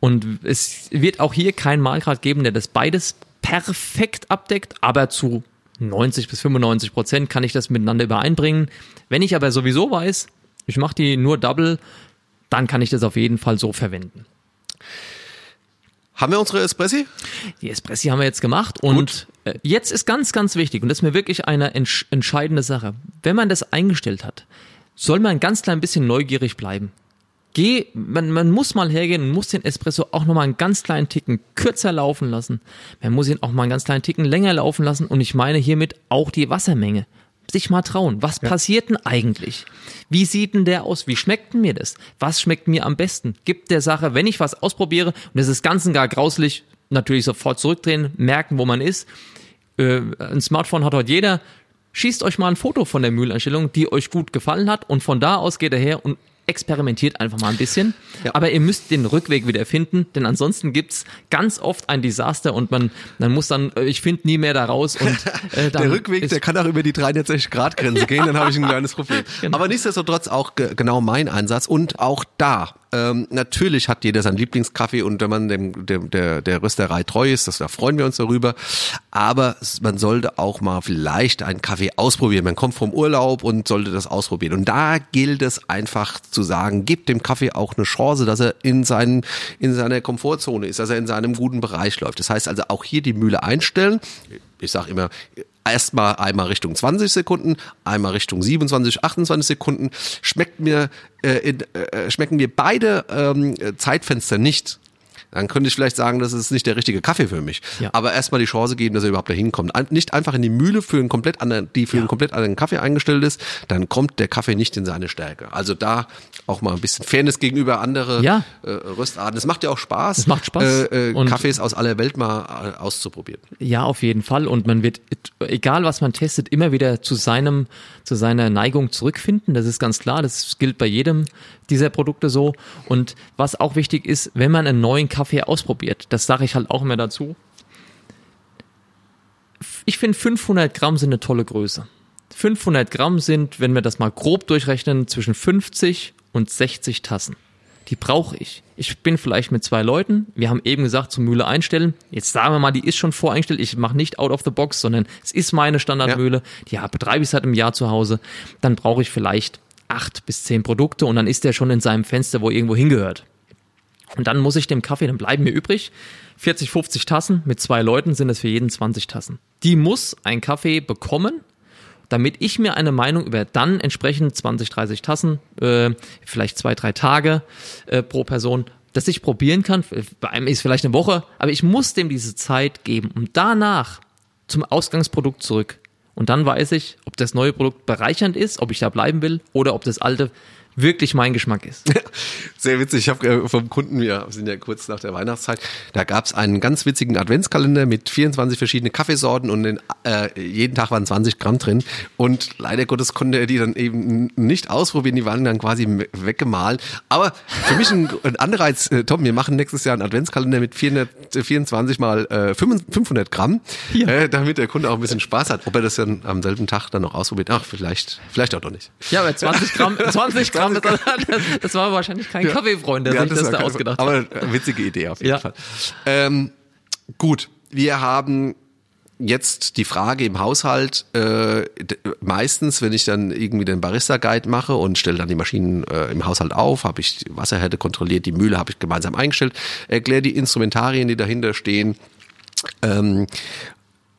Und es wird auch hier keinen Mahlgrad geben, der das beides perfekt abdeckt, aber zu 90 bis 95 Prozent kann ich das miteinander übereinbringen. Wenn ich aber sowieso weiß, ich mache die nur Double, dann kann ich das auf jeden Fall so verwenden. Haben wir unsere Espressi? Die Espressi haben wir jetzt gemacht und äh, jetzt ist ganz, ganz wichtig und das ist mir wirklich eine entsch entscheidende Sache. Wenn man das eingestellt hat, soll man ein ganz klein bisschen neugierig bleiben. Geh, man, man muss mal hergehen und muss den Espresso auch noch mal einen ganz kleinen Ticken kürzer laufen lassen. Man muss ihn auch mal einen ganz kleinen Ticken länger laufen lassen und ich meine hiermit auch die Wassermenge. Sich mal trauen. Was passiert denn eigentlich? Wie sieht denn der aus? Wie schmeckt denn mir das? Was schmeckt mir am besten? Gibt der Sache, wenn ich was ausprobiere und es ist ganz und gar grauslich, natürlich sofort zurückdrehen, merken, wo man ist. Äh, ein Smartphone hat heute jeder. Schießt euch mal ein Foto von der Mühleinstellung, die euch gut gefallen hat und von da aus geht er her und experimentiert einfach mal ein bisschen. Ja. Aber ihr müsst den Rückweg wieder finden, denn ansonsten gibt's ganz oft ein Desaster und man, man muss dann, äh, ich finde nie mehr da raus und äh, Der Rückweg, der kann auch über die 360 Grad Grenze gehen, dann habe ich ein kleines Problem. Genau. Aber nichtsdestotrotz auch ge genau mein Einsatz und auch da. Ähm, natürlich hat jeder seinen Lieblingskaffee und wenn man dem, dem der, der Rösterei treu ist, das, da freuen wir uns darüber. Aber man sollte auch mal vielleicht einen Kaffee ausprobieren. Man kommt vom Urlaub und sollte das ausprobieren. Und da gilt es einfach zu sagen, gibt dem Kaffee auch eine Chance, dass er in, seinen, in seiner Komfortzone ist, dass er in seinem guten Bereich läuft. Das heißt also auch hier die Mühle einstellen. Ich sage immer, erstmal einmal Richtung 20 Sekunden, einmal Richtung 27, 28 Sekunden. Schmeckt mir, äh, in, äh, schmecken mir beide ähm, Zeitfenster nicht. Dann könnte ich vielleicht sagen, das ist nicht der richtige Kaffee für mich. Ja. Aber erstmal die Chance geben, dass er überhaupt dahin kommt. Ein- Nicht einfach in die Mühle für einen komplett anderen, die für einen komplett anderen Kaffee eingestellt ist, dann kommt der Kaffee nicht in seine Stärke. Also da auch mal ein bisschen Fairness gegenüber andere Ja. äh, Röstarten. Es macht ja auch Spaß, Es macht Spaß. Äh, äh, Kaffees aus aller Welt mal äh, auszuprobieren. Ja, auf jeden Fall. Und man wird, egal was man testet, immer wieder zu seinem, zu seiner Neigung zurückfinden. Das ist ganz klar. Das gilt bei jedem dieser Produkte so. Und was auch wichtig ist, wenn man einen neuen Kaffee ausprobiert, das sage ich halt auch immer dazu. Ich finde 500 Gramm sind eine tolle Größe. 500 Gramm sind, wenn wir das mal grob durchrechnen, zwischen 50 und 60 Tassen. Die brauche ich. Ich bin vielleicht mit zwei Leuten. Wir haben eben gesagt, zur Mühle einstellen. Jetzt sagen wir mal, die ist schon voreingestellt. Ich mache nicht out of the box, sondern es ist meine Standardmühle. Die ja, betreibe ich seit einem Jahr zu Hause. Dann brauche ich vielleicht acht bis zehn Produkte und dann ist der schon in seinem Fenster, wo irgendwo hingehört. Und dann muss ich dem Kaffee, dann bleiben mir übrig 40, 50 Tassen. Mit zwei Leuten sind es für jeden 20 Tassen. Die muss ein Kaffee bekommen, damit ich mir eine Meinung über dann entsprechend 20, 30 Tassen, äh, vielleicht zwei, drei Tage äh, pro Person, dass ich probieren kann. Bei einem ist vielleicht eine Woche, aber ich muss dem diese Zeit geben, um danach zum Ausgangsprodukt zurück. Und dann weiß ich, ob das neue Produkt bereichernd ist, ob ich da bleiben will oder ob das alte wirklich mein Geschmack ist. Sehr witzig. Ich habe äh, vom Kunden, wir sind ja kurz nach der Weihnachtszeit, da gab es einen ganz witzigen Adventskalender mit 24 verschiedenen Kaffeesorten und in, äh, jeden Tag waren 20 Gramm drin. Und leider Gottes konnte er die dann eben nicht ausprobieren. Die waren dann quasi weggemalt. Aber für mich ein, ein Anreiz, äh, Tom, wir machen nächstes Jahr einen Adventskalender mit 424 mal äh, 500 Gramm, ja. äh, damit der Kunde auch ein bisschen Spaß hat. Ob er das dann am selben Tag dann noch ausprobiert, ach, vielleicht, vielleicht auch noch nicht. Ja, aber 20 Gramm, 20 Gramm, das, das war wahrscheinlich kein ja. Kaffeefreund, der ja, sich das, das da ausgedacht hat. Aber witzige Idee auf jeden ja. Fall. Ähm, gut, wir haben jetzt die Frage im Haushalt, äh, meistens, wenn ich dann irgendwie den Barista-Guide mache und stelle dann die Maschinen äh, im Haushalt auf, habe ich die Wasserhärte kontrolliert, die Mühle habe ich gemeinsam eingestellt, erkläre die Instrumentarien, die dahinter stehen, ähm,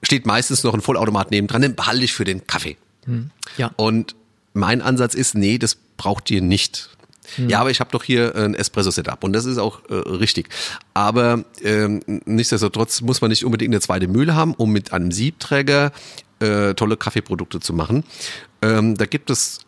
steht meistens noch ein Vollautomat neben dran, den behalte ich für den Kaffee. Hm. Ja. Und mein Ansatz ist, nee, das braucht ihr nicht. Hm. Ja, aber ich habe doch hier ein Espresso-Setup und das ist auch äh, richtig. Aber ähm, nichtsdestotrotz muss man nicht unbedingt eine zweite Mühle haben, um mit einem Siebträger äh, tolle Kaffeeprodukte zu machen. Ähm, da gibt es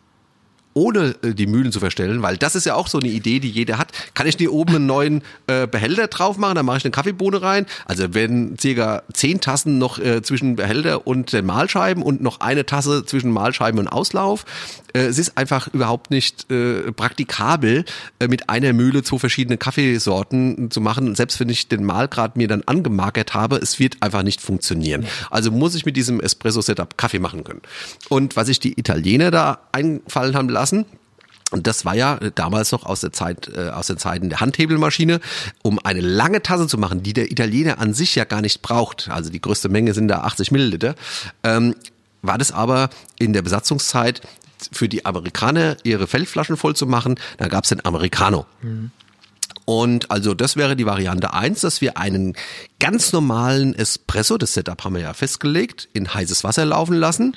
ohne äh, die Mühlen zu verstellen, weil das ist ja auch so eine Idee, die jeder hat. Kann ich hier oben einen neuen äh, Behälter drauf machen, dann mache ich eine Kaffeebohne rein. Also wenn circa zehn Tassen noch äh, zwischen Behälter und den Mahlscheiben und noch eine Tasse zwischen Mahlscheiben und Auslauf. Äh, es ist einfach überhaupt nicht äh, praktikabel, äh, mit einer Mühle zwei verschiedene Kaffeesorten zu machen. selbst wenn ich den Mahlgrad mir dann angemarkert habe, es wird einfach nicht funktionieren. Also muss ich mit diesem Espresso-Setup Kaffee machen können. Und was sich die Italiener da einfallen haben lassen, lassen. Und das war ja damals noch aus der Zeit, äh, aus den Zeiten der Handhebelmaschine, um eine lange Tasse zu machen, die der Italiener an sich ja gar nicht braucht. Also die größte Menge sind da 80 Milliliter. Ähm, war das aber in der Besatzungszeit für die Amerikaner ihre Feldflaschen voll zu machen, da gab es den Americano. Mhm. Und also das wäre die Variante eins, dass wir einen ganz normalen Espresso, das Setup haben wir ja festgelegt, in heißes Wasser laufen lassen.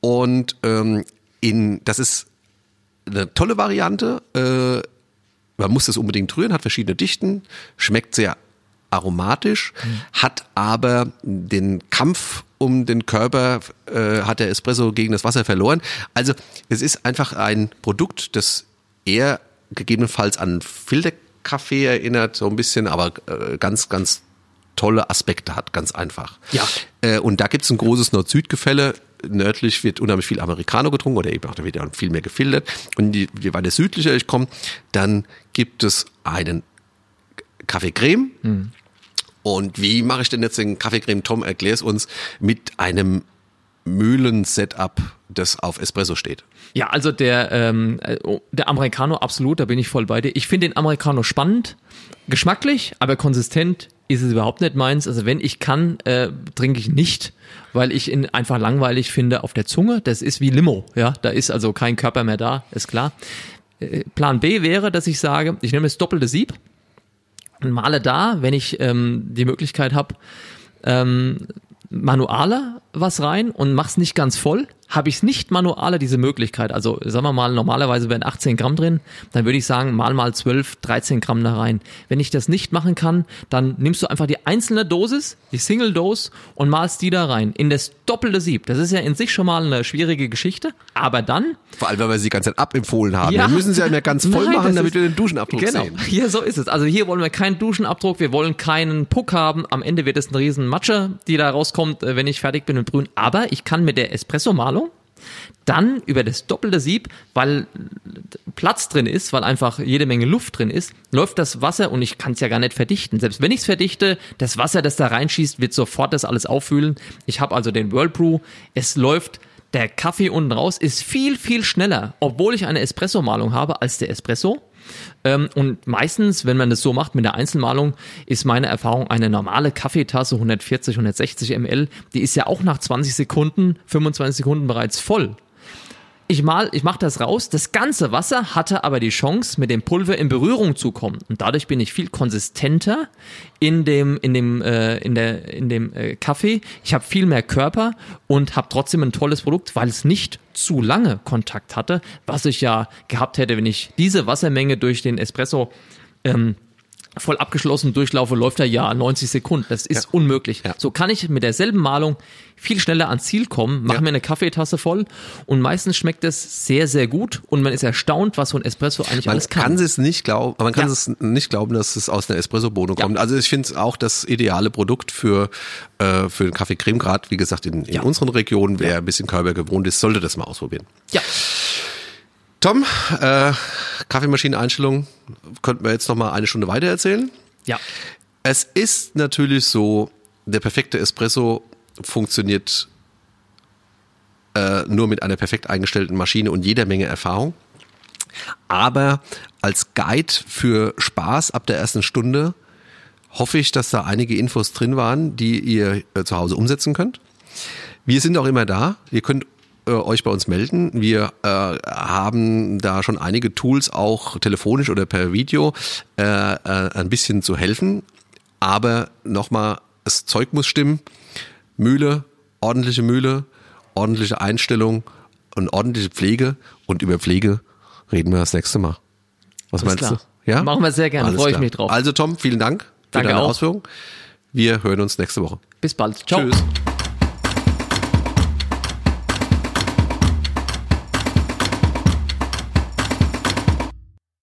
Und ähm, in, das ist eine tolle Variante. Äh, man muss das unbedingt rühren, hat verschiedene Dichten, schmeckt sehr aromatisch, mhm. hat aber den Kampf um den Körper, äh, hat der Espresso gegen das Wasser verloren. Also es ist einfach ein Produkt, das eher gegebenenfalls an Filterkaffee erinnert, so ein bisschen, aber äh, ganz, ganz tolle Aspekte hat, ganz einfach. Ja. Äh, und da gibt es ein großes Nord-Süd-Gefälle nördlich wird unheimlich viel Americano getrunken oder eben auch da wird ja viel mehr gefiltert. Und je, je weiter südlicher ich komme, dann gibt es einen Kaffeecreme. Mhm. Und wie mache ich denn jetzt den Kaffeecreme? Tom, erklär es uns mit einem Mühlen-Setup, das auf Espresso steht. Ja, also der, ähm, äh, der Americano absolut, da bin ich voll bei dir. Ich finde den Americano spannend, geschmacklich, aber konsistent ist es überhaupt nicht meins. Also wenn ich kann, äh, trinke ich nicht, weil ich ihn einfach langweilig finde auf der Zunge. Das ist wie Limo, ja. Da ist also kein Körper mehr da, ist klar. Äh, Plan B wäre, dass ich sage, ich nehme das doppelte Sieb und male da, wenn ich ähm, die Möglichkeit habe, ähm, manualer was rein und mach's nicht ganz voll, habe ich es nicht manualer diese Möglichkeit. Also sagen wir mal, normalerweise wären 18 Gramm drin, dann würde ich sagen, mal mal 12, 13 Gramm da rein. Wenn ich das nicht machen kann, dann nimmst du einfach die einzelne Dosis, die Single Dose und malst die da rein in das doppelte Sieb. Das ist ja in sich schon mal eine schwierige Geschichte, aber dann... Vor allem, weil wir sie die ganze Zeit abempfohlen haben. Ja, wir müssen sie ja mehr ganz voll Nein, machen, damit wir den Duschenabdruck genau. sehen. Genau, ja, so ist es. Also hier wollen wir keinen Duschenabdruck, wir wollen keinen Puck haben. Am Ende wird es eine riesen Matsche, die da rauskommt, äh, wenn ich fertig bin und brühen. Aber ich kann mit der Espresso-Malung dann über das doppelte Sieb, weil Platz drin ist, weil einfach jede Menge Luft drin ist, läuft das Wasser und ich kann es ja gar nicht verdichten. Selbst wenn ich es verdichte, das Wasser, das da reinschießt, wird sofort das alles auffüllen. Ich habe also den Whirlbrew, es läuft der Kaffee unten raus ist viel, viel schneller, obwohl ich eine Espresso-Malung habe, als der Espresso. Ähm, und meistens, wenn man das so macht mit der Einzelmalung, ist meine Erfahrung eine normale Kaffeetasse 140, 160 ml, die ist ja auch nach 20 Sekunden, 25 Sekunden bereits voll ich mal, ich mache das raus. Das ganze Wasser hatte aber die Chance, mit dem Pulver in Berührung zu kommen. Und dadurch bin ich viel konsistenter in dem, in dem, äh, in der, in dem äh, Kaffee. Ich habe viel mehr Körper und habe trotzdem ein tolles Produkt, weil es nicht zu lange Kontakt hatte, was ich ja gehabt hätte, wenn ich diese Wassermenge durch den Espresso ähm, voll abgeschlossen durchlaufe, läuft er ja 90 Sekunden. Das ist Ja. unmöglich. Ja. So kann ich mit derselben Malung viel schneller ans Ziel kommen, mache Ja. mir eine Kaffeetasse voll und meistens schmeckt es sehr, sehr gut und man ist erstaunt, was so ein Espresso eigentlich Man alles kann kann. es nicht glauben, man kann es nicht glauben, dass es aus einer Espresso-Bohne kommt. Also ich finde es auch das ideale Produkt für, äh, für den Kaffee Creme, gerade wie gesagt in, in unseren Regionen. Wer ein bisschen Körper gewohnt ist, sollte das mal ausprobieren. Ja, Tom, äh, Kaffeemaschineneinstellung, könnten wir jetzt noch mal eine Stunde weiter erzählen. ja, Es ist natürlich so, der perfekte Espresso funktioniert äh, nur mit einer perfekt eingestellten Maschine und jeder Menge Erfahrung. Aber als Guide für Spaß ab der ersten Stunde hoffe ich, dass da einige Infos drin waren, die ihr äh, zu Hause umsetzen könnt. Wir sind auch immer da. Ihr könnt äh, euch bei uns melden. Wir äh, haben da schon einige Tools, auch telefonisch oder per Video, äh, äh, ein bisschen zu helfen. Aber nochmal, das Zeug muss stimmen. Mühle, ordentliche Mühle, ordentliche Einstellung und ordentliche Pflege. Und über Pflege reden wir das nächste Mal. Was Alles meinst klar. du? Ja? Machen wir sehr gerne. Freue ich mich drauf. Also Tom, vielen Dank für Danke deine auch. Ausführungen. Wir hören uns nächste Woche. bis bald. Ciao. Tschüss.